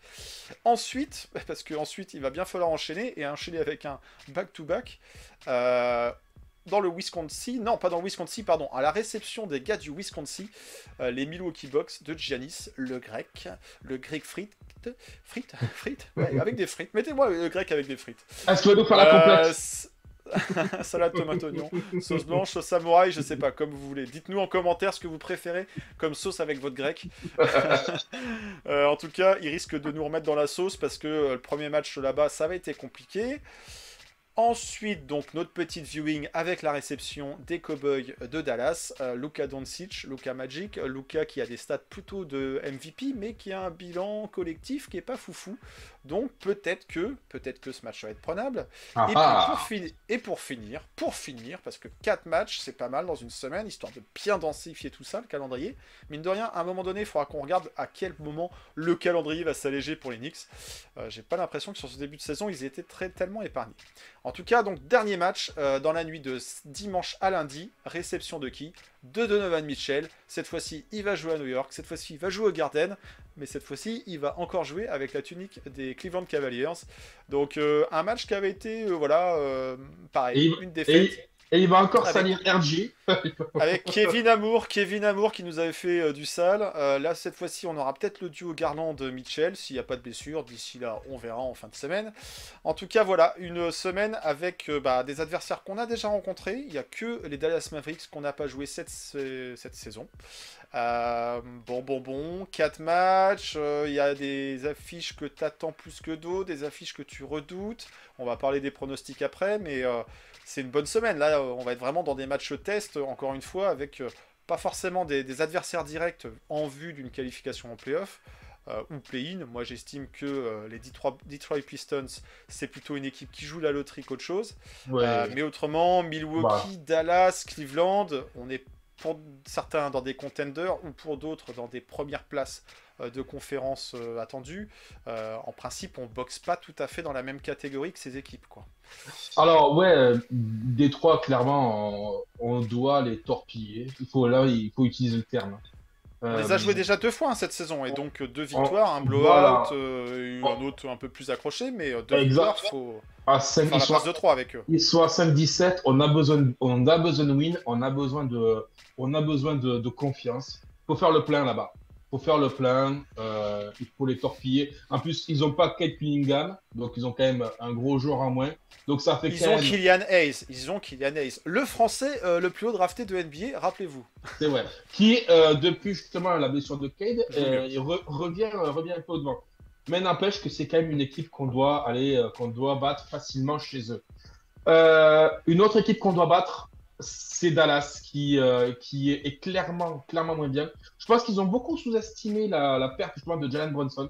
Ensuite, [laughs] parce qu'ensuite, il va bien falloir enchaîner, et enchaîner avec un back-to-back. euh, dans le Wisconsin, non pas dans le Wisconsin, pardon, à la réception des gars du Wisconsin, euh, les Milwaukee Bucks de Giannis, le grec, le grec frites, frites, frites, [laughs] ouais, avec des frites, mettez-moi le grec avec des frites. Vas nous faire la complète [laughs] Salade tomate oignon, sauce blanche, sauce samouraï, je sais pas, comme vous voulez. Dites-nous en commentaire ce que vous préférez comme sauce avec votre grec. [laughs] Euh, en tout cas, il risque de nous remettre dans la sauce parce que euh, le premier match là-bas, ça va été compliqué. Ensuite, donc, notre petite viewing avec la réception des Cowboys de Dallas. Euh, Luka Doncic, Luka Magic, Luka qui a des stats plutôt de MVP, mais qui a un bilan collectif qui est pas foufou. Donc, peut-être que, peut-être que ce match va être prenable. Ah, Et, ah. pour et pour finir, pour finir, parce que 4 matchs, c'est pas mal dans une semaine, histoire de bien densifier tout ça, le calendrier. Mine de rien, à un moment donné, il faudra qu'on regarde à quel moment le calendrier va s'alléger pour les Knicks. Euh, J'ai pas l'impression que sur ce début de saison, ils aient été très tellement épargnés. En tout cas, donc, dernier match, euh, dans la nuit de dimanche à lundi, réception de qui? De Donovan Mitchell. Cette fois-ci, il va jouer à New York. Cette fois-ci, il va jouer au Garden. Mais cette fois-ci, il va encore jouer avec la tunique des Cleveland Cavaliers. Donc, euh, un match qui avait été, euh, voilà, euh, pareil, Et une défaite. et il va encore Avec- salir RG. [laughs] Avec Kevin Amour, Kevin Amour qui nous avait fait euh, du sale. Euh, là, cette fois-ci, on aura peut-être le duo Garland-Mitchell, s'il n'y a pas de blessure. D'ici là, on verra en fin de semaine. En tout cas, voilà, une semaine avec euh, bah, des adversaires qu'on a déjà rencontrés. Il n'y a que les Dallas Mavericks qu'on n'a pas joué cette, sa- cette saison. Bon, bon, bon, 4 matchs. Il y a des affiches que tu attends plus que d'autres, des affiches que tu redoutes. On va parler des pronostics après, mais c'est une bonne semaine. Là, euh, on va être vraiment dans des matchs test, encore une fois, avec euh, pas forcément des, des adversaires directs en vue d'une qualification en playoff euh, ou play-in. Moi, j'estime que euh, les Detroit, Detroit Pistons, c'est plutôt une équipe qui joue la loterie qu'autre chose. Ouais. Euh, mais autrement, Milwaukee, Dallas, Cleveland, on est pour certains dans des contenders ou pour d'autres dans des premières places de conférences euh, attendues. Euh, en principe, on boxe pas tout à fait dans la même catégorie que ces équipes. Quoi. Alors, ouais, euh, Détroit, clairement, on, on doit les torpiller. Il faut, là, il faut utiliser le terme. On les a joués déjà deux fois hein, cette saison, et donc euh, deux victoires, un blowout, Voilà. euh, un autre un peu plus accroché, mais euh, deux Exact. victoires, faut À 5, faire ils la sont, passe de 3 avec eux. ils sont à 5-17. On a besoin, de- on a besoin de win. On a besoin de, on a besoin de, de confiance. Il faut faire le plein là-bas. Faut faire le plein. euh, il faut les torpiller. En plus, ils n'ont pas Kate Cunningham, donc ils ont quand même un gros joueur en moins. Donc ça fait Ils quand ont même. Kylian Hayes, ils ont Kylian Hayes, le français euh, le plus haut drafté de NBA, rappelez-vous. C'est vrai. Qui, euh, depuis justement la blessure de Cade, euh, il re- revient, revient un peu au devant. Mais n'empêche que c'est quand même une équipe qu'on doit aller, qu'on doit battre facilement chez eux. Une autre équipe qu'on doit battre, c'est Dallas, qui, euh, qui est, est clairement, clairement moins bien. Je pense qu'ils ont beaucoup sous-estimé la, la perte justement, de Jalen Brunson.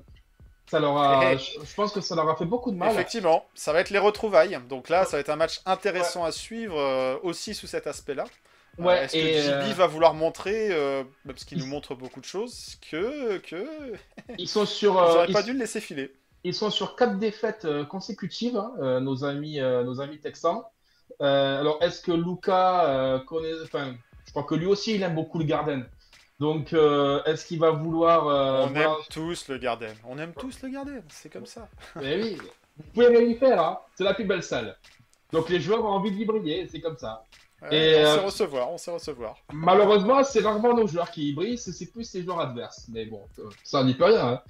Ça leur a, je, pense que ça leur a fait beaucoup de mal. Effectivement, ça va être les retrouvailles. Donc là, ça va être un match intéressant à suivre euh, aussi sous cet aspect-là. Euh, Ouais, Est-ce et, que JB euh, va vouloir montrer, euh, parce qu'il nous montre beaucoup de choses, que que [laughs] Ils sont sur, ils euh, pas dû le laisser filer ils sont sur quatre défaites euh, consécutives, hein, euh, nos amis, euh, nos amis texans. Euh, alors, est-ce que Luca euh, connaît, enfin, je crois que lui aussi, il aime beaucoup le Garden. Donc, euh, est-ce qu'il va vouloir, On voir- aime tous le Garden. On aime tous le Garden, c'est comme ça. [laughs] Eh oui, vous pouvez rien y faire, hein. C'est la plus belle salle. Donc, les joueurs ont envie d'y briller, c'est comme ça. Et, on sait recevoir, on sait recevoir. Malheureusement, c'est rarement nos joueurs qui y brillent, c'est plus les joueurs adverses. Mais bon, ça n'y peut rien. hein.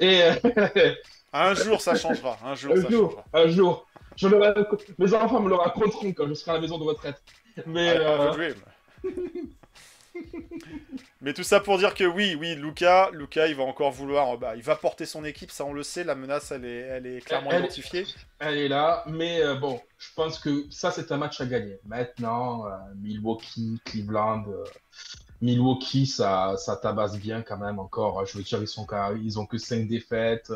Et [laughs] Un jour, ça changera. Un jour, un ça jour, changera. un jour, je le mes enfants me le raconteront quand je serai à la maison de retraite. Mais Ouais, euh. [laughs] Mais tout ça pour dire que oui, oui, Luca, Luca, il va encore vouloir, euh, bah, il va porter son équipe, ça on le sait, la menace, elle est, elle est clairement Elle- identifiée. elle est là. Mais euh, bon, je pense que ça, c'est un match à gagner. Maintenant, euh, Milwaukee, Cleveland. euh, Milwaukee, ça, ça tabasse bien quand même encore. Je veux dire, ils, sont, ils ont que 5 défaites.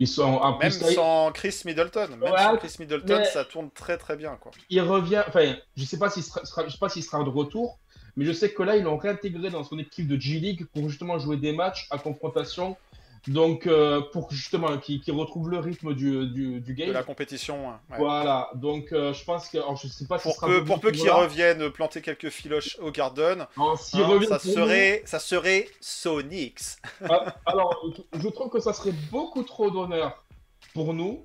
Ils sont en Même plus, sans Chris Middleton, même Ouais, sans Chris Middleton, mais- ça tourne très très bien, quoi. il revient. Enfin, je sais pas s'il sera, sera- je sais pas s'il sera de retour, mais je sais que là, ils l'ont réintégré dans son équipe de G League pour justement jouer des matchs à confrontation. Donc, euh, pour justement qu'il qu'il retrouve le rythme du, du, du De game. la compétition, hein, ouais. Voilà. Donc, euh, je pense que. alors, je sais pas s'il Pour peu, pour peu retour qu'il là. revienne planter quelques filoches au Garden, Alors, hein, ça, serait, ça serait Sonics. Ah, alors, je trouve que ça serait beaucoup trop d'honneur pour nous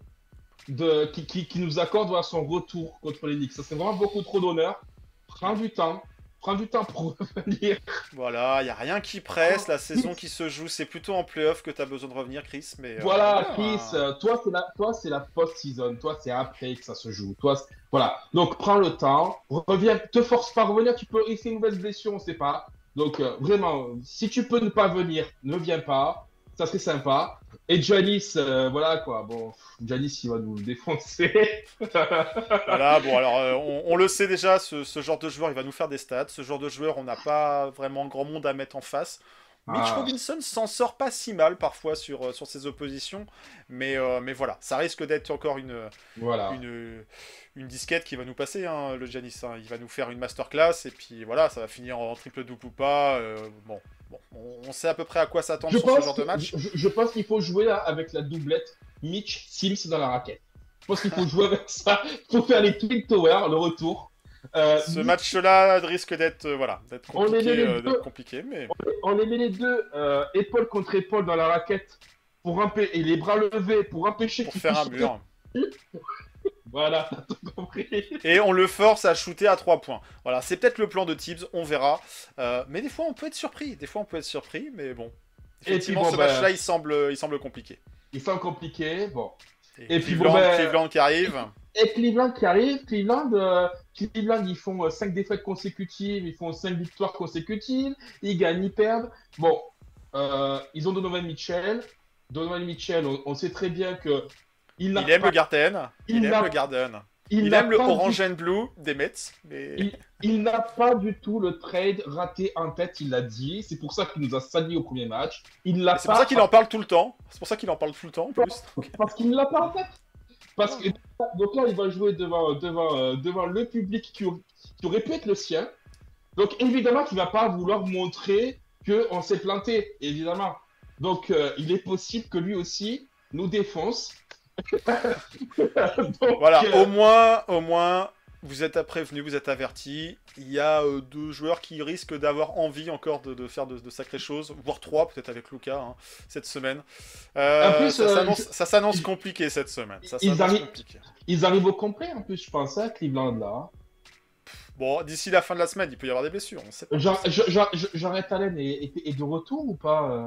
de, qui, qui, qui nous accorde voilà, son retour contre les Knicks. Ça serait vraiment beaucoup trop d'honneur. Prends du temps. Prends du temps pour revenir. Voilà, il n'y a rien qui presse, la saison qui se joue, c'est plutôt en playoff que tu as besoin de revenir, Chris. Mais, euh, Voilà, Chris, euh, toi, c'est la, toi, c'est la post-season. Toi, c'est après que ça se joue. Toi, voilà. Donc, prends le temps. Reviens. Te force pas à revenir. Tu peux risquer une mauvaise blessure, on sait pas. Donc, euh, vraiment, si tu peux ne pas venir, ne viens pas. Ça serait sympa. Et Janice, euh, voilà quoi. Bon, Janice, il va nous défoncer. [laughs] Voilà, bon, alors, euh, on, on le sait déjà, ce, ce genre de joueur, il va nous faire des stats. Ce genre de joueur, on n'a pas vraiment grand monde à mettre en face. Mitch Ah. Robinson s'en sort pas si mal parfois sur, euh, sur ses oppositions, mais, euh, mais voilà, ça risque d'être encore une, voilà. une, une disquette qui va nous passer, hein, le Janis. hein. Il va nous faire une masterclass, et puis voilà, ça va finir en triple double ou pas. bon, bon, on, on sait à peu près à quoi s'attendre sur ce genre de match. je, je pense qu'il faut jouer là, avec la doublette Mitch Sims dans la raquette. Je pense qu'il faut jouer avec ça pour faire les Twin Tower, le retour. Euh, Ce match-là risque d'être euh, voilà, d'être compliqué, euh, deux. compliqué, mais on les met les deux épaule contre épaule dans la raquette pour et les bras levés pour empêcher pour faire un mur. Voilà, [laughs] t'as tout compris. Et on le force à shooter à 3 points. Voilà, c'est peut-être le plan de Tibbs, on verra. Euh, mais des fois, on peut être surpris. Des fois, on peut être surpris, mais bon. puis, Effectivement, bon, ce match-là, il semble, il semble compliqué. Ils sont compliqués. Bon. Et, Et puis, Cleveland, bon, ben- Cleveland qui arrive. Et Cleveland qui arrive, Cleveland, euh, Cleveland ils font 5 défaites consécutives, ils font 5 victoires consécutives, ils gagnent, ils perdent. Bon, euh, ils ont Donovan Mitchell. Donovan Mitchell, on, on sait très bien que il, aime pas- le Garden. Il, il aime le Garden. il aime le du- orange and blue des Mets. Mais... Il- il n'a pas du tout le trade raté en tête, il l'a dit. C'est pour ça qu'il nous a sali au premier match. Il l'a C'est pour ça qu'il en parle tout le temps. C'est pour ça qu'il en parle tout le temps en plus. parce qu'il ne l'a pas en tête. Parce que donc là, il va jouer devant, devant, euh, devant le public qui, qui aurait pu être le sien. Donc évidemment qu'il va pas vouloir montrer qu'on s'est planté, évidemment. Donc euh, il est possible que lui aussi nous défonce. [laughs] Donc, Voilà, euh, au moins, au moins, vous êtes prévenu, vous êtes averti. Il y a euh, deux joueurs qui risquent d'avoir envie encore de, de faire de, de sacrées choses, voire trois, peut-être avec Lucas, hein, cette semaine. Euh, En plus, ça s'annonce- compliqué cette semaine. Ça Ils compliqué. ils arrivent au complet en plus, je pense, à Cleveland là. Bon, d'ici la fin de la semaine, il peut y avoir des blessures. Jarrett Allen est, est- est de retour ou pas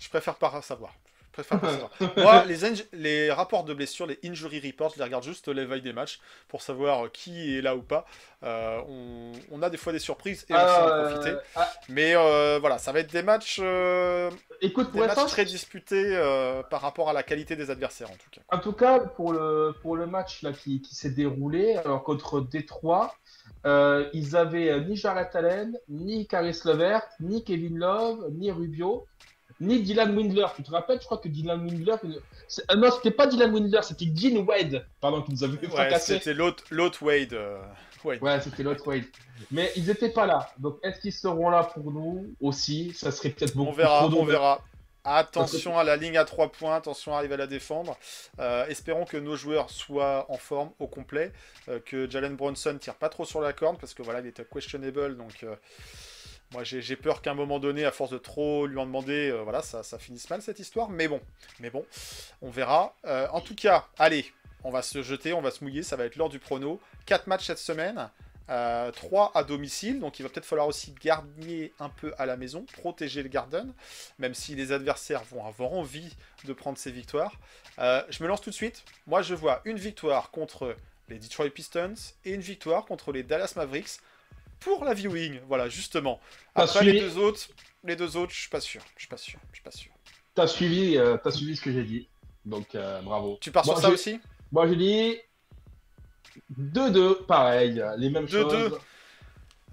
Je préfère pas savoir. Je Je préfère pas savoir. Moi, les, les rapports de blessures, les injury reports, je les regarde juste les veilles des matchs pour savoir qui est là ou pas. Euh, on, on a des fois des surprises et on Euh, profiter. ah, Mais euh, voilà, ça va être des matchs, euh, écoute, des très disputés euh, par rapport à la qualité des adversaires en tout cas. En tout cas, pour le, pour le match là, qui, qui s'est déroulé alors, contre Détroit, euh, ils avaient euh, ni Jared Allen, ni Caris Levert, ni Kevin Love, ni Rubio, ni Dylan Windler. Tu te rappelles, je crois que Dylan Windler. c'est- euh, non, c'était pas Dylan Windler, c'était Gene Wade, pardon, qui nous avait Ouais, fracassé. c'était l'autre l'autre Wade. euh, Wade. Ouais, c'était l'autre Wade. Mais ils étaient pas là. Donc, est-ce qu'ils seront là pour nous aussi? Ça serait peut-être beaucoup On verra, trop on verra. Attention à la ligne à 3 points, attention à arriver à la défendre. Euh, espérons que nos joueurs soient en forme au complet, euh, que Jalen Bronson tire pas trop sur la corde parce que voilà, il était questionable. Donc euh, moi j'ai peur qu'à un moment donné, à force de trop lui en demander, euh, voilà, ça, ça finisse mal cette histoire. Mais bon, mais bon, on verra. Euh, en tout cas, allez, on va se jeter, on va se mouiller, ça va être l'heure du prono. 4 matchs cette semaine. 3 à domicile, donc il va peut-être falloir aussi garder un peu à la maison, protéger le Garden, même si les adversaires vont avoir envie de prendre ces victoires. Euh, je me lance tout de suite. Moi, je vois une victoire contre les Detroit Pistons et une victoire contre les Dallas Mavericks pour la viewing. Voilà, justement. Après les deux autres, les deux autres, je suis pas sûr. Je suis pas sûr. Je suis pas sûr. T'as suivi, euh, t'as suivi ce que j'ai dit. Donc, euh, bravo. Tu pars Moi, sur ça aussi Moi, j'ai dit 2-2, pareil, les mêmes 2-2. choses.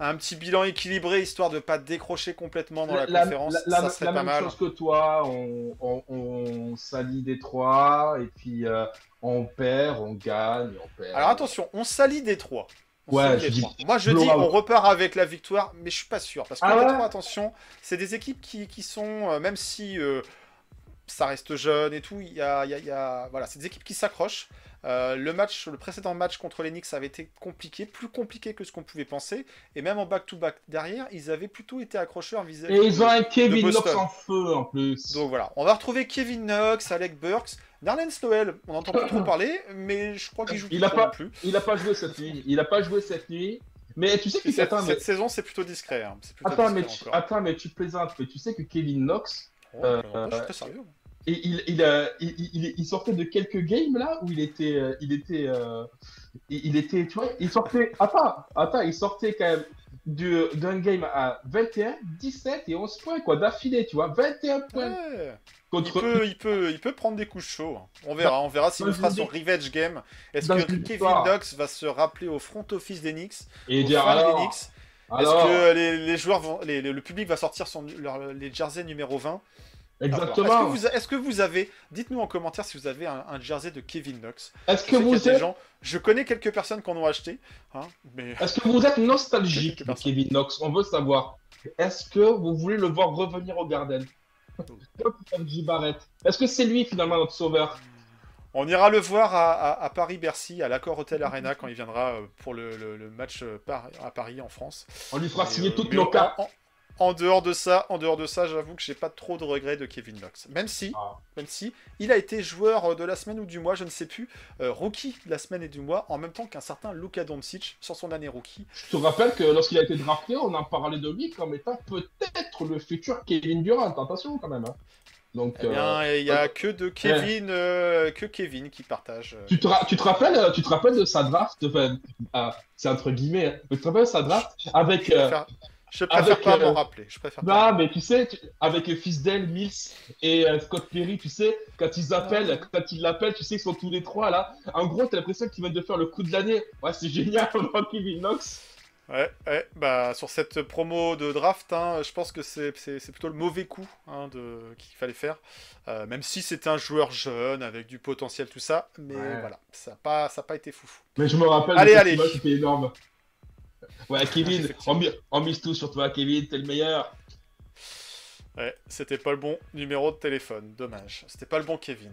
Un petit bilan équilibré histoire de pas décrocher complètement dans la, La- conférence. la- la- ça serait la pas même mal. chose que toi, on, on, on salit des trois, et puis euh, on perd, on gagne, on perd. Alors attention, on salit des trois. Ouais, je dis. Moi je dis on repart avec la victoire, mais je suis pas sûr. Parce que Ah ouais attention, c'est des équipes qui, qui sont, euh, même si euh, ça reste jeune et tout, il y a, y a- voilà, c'est des équipes qui s'accrochent. Euh, le match, le précédent match contre les Knicks avait été compliqué, plus compliqué que ce qu'on pouvait penser. Et même en back-to-back derrière, ils avaient plutôt été accrocheurs vis-à-vis. Et ils ont un Kevin. Knox en feu en plus. Donc voilà, on va retrouver Kevin Knox, Alec Burks, Darlene Noël. On n'entend pas trop [laughs] parler, mais je crois qu'il joue Il a pas- plus. Il a pas joué cette nuit. Il a pas joué cette nuit. Mais tu sais que Cette, mais, cette saison, c'est plutôt discret. hein. C'est plutôt attends, mais discret tu, encore. attends, mais tu plaisantes. Mais tu sais que Kevin Knox, Oh, euh, je suis très sérieux. Et il, il, euh, il, il- il sortait de quelques games là où il était, euh, il était, euh, il, était, tu vois, il sortait. Attends, attends, il sortait quand même du- d'un game à 21, 17 et 11 points quoi d'affilée, tu vois, 21 points Ouais. Il peut, il, peut, il peut prendre des coups chauds. On verra, on verra s'il je fera son revenge game. Est-ce que Kevin. Knox va se rappeler au front office des Knicks, Et dire alors, Est-ce que les, les joueurs vont, les- les- le public va sortir son, leur- les jerseys numéro 20 Alors, Est-ce que, exactement. est-ce que vous avez, dites-nous en commentaire si vous avez un, un jersey de Kevin Knox. Est-ce Je que vous des êtes, gens, je connais quelques personnes qui en ont acheté, hein, mais est-ce que vous êtes nostalgique de. Kevin Knox? On veut savoir. Est-ce que vous voulez le voir revenir au Garden? Est-ce que c'est lui finalement notre sauveur? On ira le voir à, à- à Paris-Bercy, à l'Accor Hotel Arena, quand il viendra euh, pour le, le- le match euh, par- à Paris, en France. On lui fera signer euh, toutes nos en- cartes. En, dehors de ça, en dehors de ça, j'avoue que j'ai pas trop de regrets de Kevin Knox. Même si, Ah. même si, il a été joueur euh, de la semaine ou du mois, je ne sais plus, euh, rookie de la semaine et du mois, en même temps qu'un certain Luka Doncic sur son année rookie. Je te rappelle que lorsqu'il a été drafté, on en parlait de lui comme étant peut-être le futur Kevin Durant. Attention quand même. hein. Donc, Eh euh, bien, il y a que de Kevin, euh, que Kevin qui partage. euh, tu, te ra- tu te rappelles, euh, tu te rappelles de sa draft enfin, C'est entre guillemets. hein, Tu te rappelles de sa draft avec. Euh, je préfère avec, pas euh, m'en rappeler. Je préfère pas. Non, mais tu sais, tu- avec Fisdale, Mills et euh, Scott Perry, tu sais, quand ils appellent, quand ils l'appellent, tu sais, ils sont tous les trois là. En gros, t'as l'impression qu'ils viennent de faire le coup de l'année. Ouais, c'est [laughs] génial, Kevin Knox. Ouais, ouais, bah sur cette promo de draft, hein, je pense que c'est plutôt le mauvais coup hein, qu'il fallait faire. Euh, même si c'était un joueur jeune avec du potentiel, tout ça, mais Ouais. voilà, ça n'a pas, ça a pas été foufou. Mais je me rappelle, Allez, le allez. c'était énorme. Ouais, Kevin, [laughs] on mise tout sur toi, Kevin, t'es le meilleur. Ouais, c'était pas le bon numéro de téléphone, dommage. C'était pas le bon Kevin.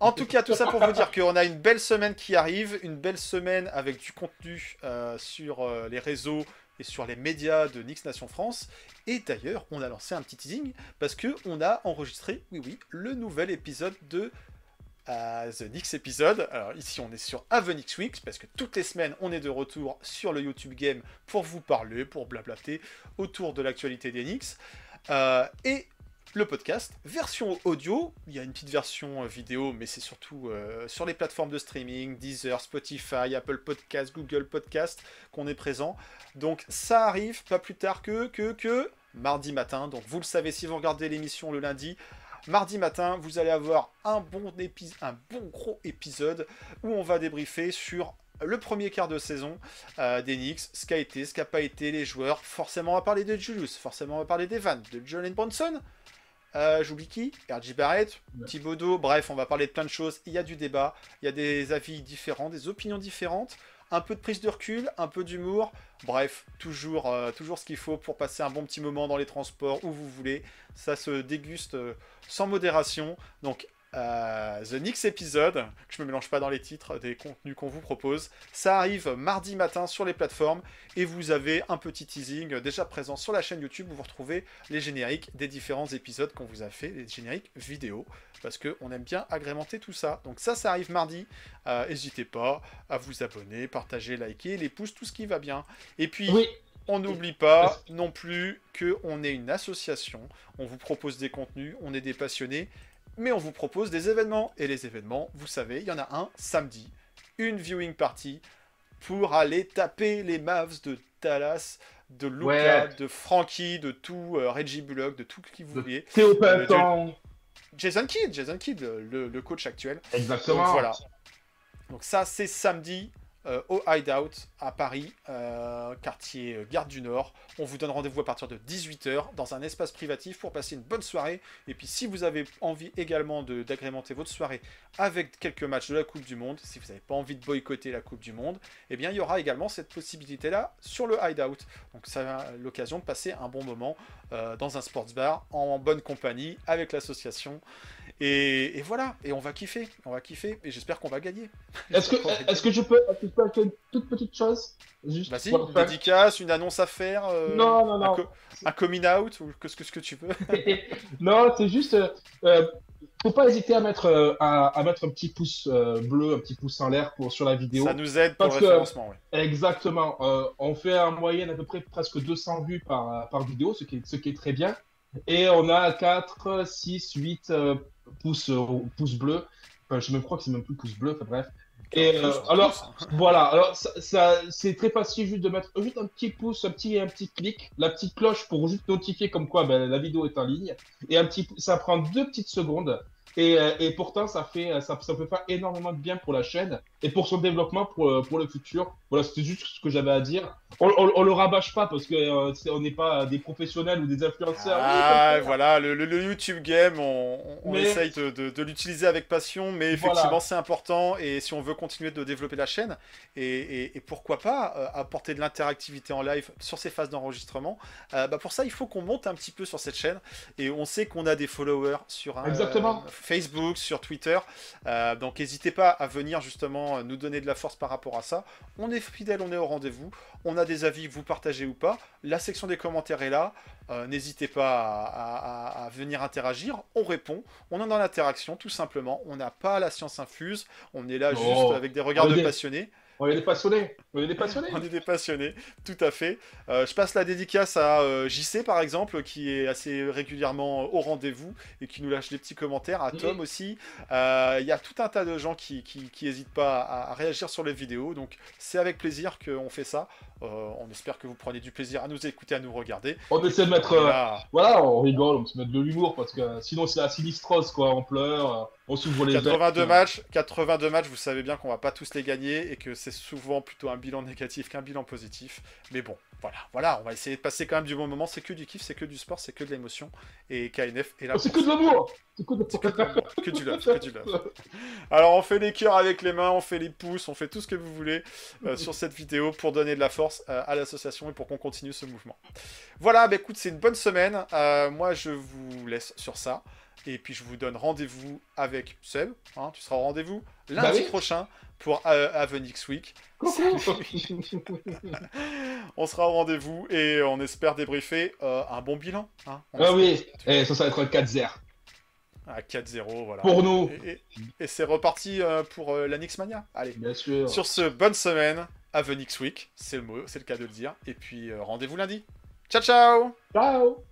En tout cas, tout ça pour vous dire qu'on a une belle semaine qui arrive, une belle semaine avec du contenu euh, sur euh, les réseaux et sur les médias de Nix Nation France. Et d'ailleurs, on a lancé un petit teasing parce que on a enregistré, oui oui, le nouvel épisode de euh, The Nix épisode. Alors ici, on est sur Avenix Weeks parce que toutes les semaines, on est de retour sur le YouTube Game pour vous parler, pour blablater autour de l'actualité des Nix. Euh, et le podcast, version audio. Il y a une petite version euh, vidéo, mais c'est surtout euh, sur les plateformes de streaming, Deezer, Spotify, Apple Podcast, Google Podcast qu'on est présent. Donc ça arrive pas plus tard que, que, que mardi matin. Donc vous le savez, si vous regardez l'émission le lundi, mardi matin, vous allez avoir un bon, épi- un bon gros épisode où on va débriefer sur le premier quart de saison euh, des Knicks, ce qu'a été, ce qu'a pas été, les joueurs. Forcément, on va parler de Julius, forcément, on va parler des vannes, de Jalen Bronson. Euh, J'oublie qui RJ Barrett. Thibodeau, bref, on va parler de plein de choses. Il y a du débat, il y a des avis différents, des opinions différentes, un peu de prise de recul, un peu d'humour. Bref, toujours, euh, toujours ce qu'il faut pour passer un bon petit moment dans les transports, où vous voulez. Ça se déguste euh, sans modération. Donc, euh, The Knicks épisode, que je me mélange pas dans les titres des contenus qu'on vous propose, ça arrive mardi matin sur les plateformes et vous avez un petit teasing déjà présent sur la chaîne YouTube où vous retrouvez les génériques des différents épisodes qu'on vous a fait, les génériques vidéo, parce qu'on aime bien agrémenter tout ça. Donc ça, ça arrive mardi. Euh, N'hésitez pas à vous abonner, partager, liker, les pouces, tout ce qui va bien. Et puis, Oui, on n'oublie pas non plus qu'on est une association. On vous propose des contenus, on est des passionnés, mais on vous propose des événements. Et les événements, vous savez, il y en a un samedi, une viewing party pour aller taper les Mavs de Dallas, de Luca, Ouais. de Frankie, de tout, euh, Reggie Bullock, de tout qui vous voulez. Théo Euh. Jason Kidd, Jason Kidd, le, le coach actuel. Exactement. Donc voilà. Donc ça, c'est samedi euh, au Hideout à Paris, euh, quartier euh, Gare du Nord. On vous donne rendez-vous à partir de 18h dans un espace privatif pour passer une bonne soirée. Et puis si vous avez envie également de- d'agrémenter votre soirée avec quelques matchs de la Coupe du Monde, si vous n'avez pas envie de boycotter la Coupe du Monde, eh bien il y aura également cette possibilité-là sur le Hideout. Donc ça a l'occasion de passer un bon moment euh, dans un sports bar en bonne compagnie avec l'association. Et, et voilà, et on va kiffer, on va kiffer, et j'espère qu'on va gagner. Est-ce que, [laughs] est-ce que je peux, que une toute petite chose Juste le une fun dédicace, une annonce à faire, euh, Non, non, un, non. co- un coming out, ou que ce que, que tu veux. [laughs] non, c'est juste. euh, euh, faut pas hésiter à mettre, à, à mettre un petit pouce bleu, un petit pouce en l'air pour sur la vidéo. Ça nous aide pour le que- référencement, ouais. Exactement. On fait en moyenne à peu près presque 200 vues par, par vidéo, ce qui, est, ce qui est très bien. Et on a 4, 6, 8 euh, pouces, pouces bleus. Enfin, je me crois que c'est même plus pouces bleus, enfin bref. Et euh, alors, voilà, alors ça, ça- c'est très facile juste de mettre juste un petit pouce, un petit, un petit clic, la petite cloche pour juste notifier comme quoi ben, la vidéo est en ligne. Et un petit, ça prend deux petites secondes. Et, euh, et pourtant, ça, fait, ça, ça peut faire énormément de bien pour la chaîne et pour son développement pour, euh, pour le futur. Voilà, c'était juste ce que j'avais à dire. On, on, on le rabâche pas parce que euh, on n'est pas des professionnels ou des influenceurs. Ah, Oui, [laughs] voilà, le, le- le YouTube game, on, on- on Mais- essaye de, de- de l'utiliser avec passion, mais Voilà. effectivement, c'est important. Et si on veut continuer de développer la chaîne, et, et- et pourquoi pas euh, apporter de l'interactivité en live sur ces phases d'enregistrement, euh, bah pour ça, il faut qu'on monte un petit peu sur cette chaîne. Et on sait qu'on a des followers sur euh, Exactement. Facebook, sur Twitter. Euh, donc, n'hésitez pas à venir justement nous donner de la force par rapport à ça. On est fidèle, on est au rendez-vous. On a des avis que vous partagez ou pas. La section des commentaires est là. Euh, N'hésitez pas à, à- à- à venir interagir. On répond. On est dans l'interaction, tout simplement. On n'a pas la science infuse. On est là Oh. juste avec des regards de passionnés. On est des passionnés. On est des passionnés. On est des passionnés, tout à fait. Euh, je passe la dédicace à euh, JC par exemple, qui est assez régulièrement au rendez-vous et qui nous lâche des petits commentaires. À. Tom aussi. Euh, Il y a tout un tas de gens qui qui, qui hésitent pas à, à réagir sur les vidéos. Donc c'est avec plaisir qu'on fait ça. Euh, on espère que vous prenez du plaisir à nous écouter, à nous regarder. On essaie de mettre. Et euh, là, Voilà, on rigole, on se met de l'humour parce que sinon c'est la sinistrose quoi. On pleure, on s'ouvre les 82 ailes. matchs, 82 matchs, vous savez bien qu'on va pas tous les gagner et que c'est souvent plutôt un bilan négatif qu'un bilan positif. Mais bon, voilà, voilà, on va essayer de passer quand même du bon moment. C'est que du kiff, c'est que du sport, c'est que de l'émotion. Et KNF est là. Oh, c'est que de l'amour. C'est que de que, que du love, que du love. Alors on fait les cœurs avec les mains, on fait les pouces, on fait tout ce que vous voulez euh, sur cette vidéo pour donner de la force euh, à l'association et pour qu'on continue ce mouvement. Voilà, bah écoute, c'est une bonne semaine. Euh, moi je vous laisse sur ça. Et puis je vous donne rendez-vous avec Seb. hein, tu seras au rendez-vous lundi Bah oui. prochain pour euh, Avenix Week. [laughs] On sera au rendez-vous et on espère débriefer euh, un bon bilan. hein. On ah oui, eh, ça, ça va être un 4-0. À 4-0, voilà. Pour nous, Et, et- et c'est reparti euh, pour la Nixmania. Allez. bien sûr. Sur ce, bonne semaine. À Venix Week, c'est le c'est le cas de le dire. Et puis euh, rendez-vous lundi. Ciao ciao Ciao.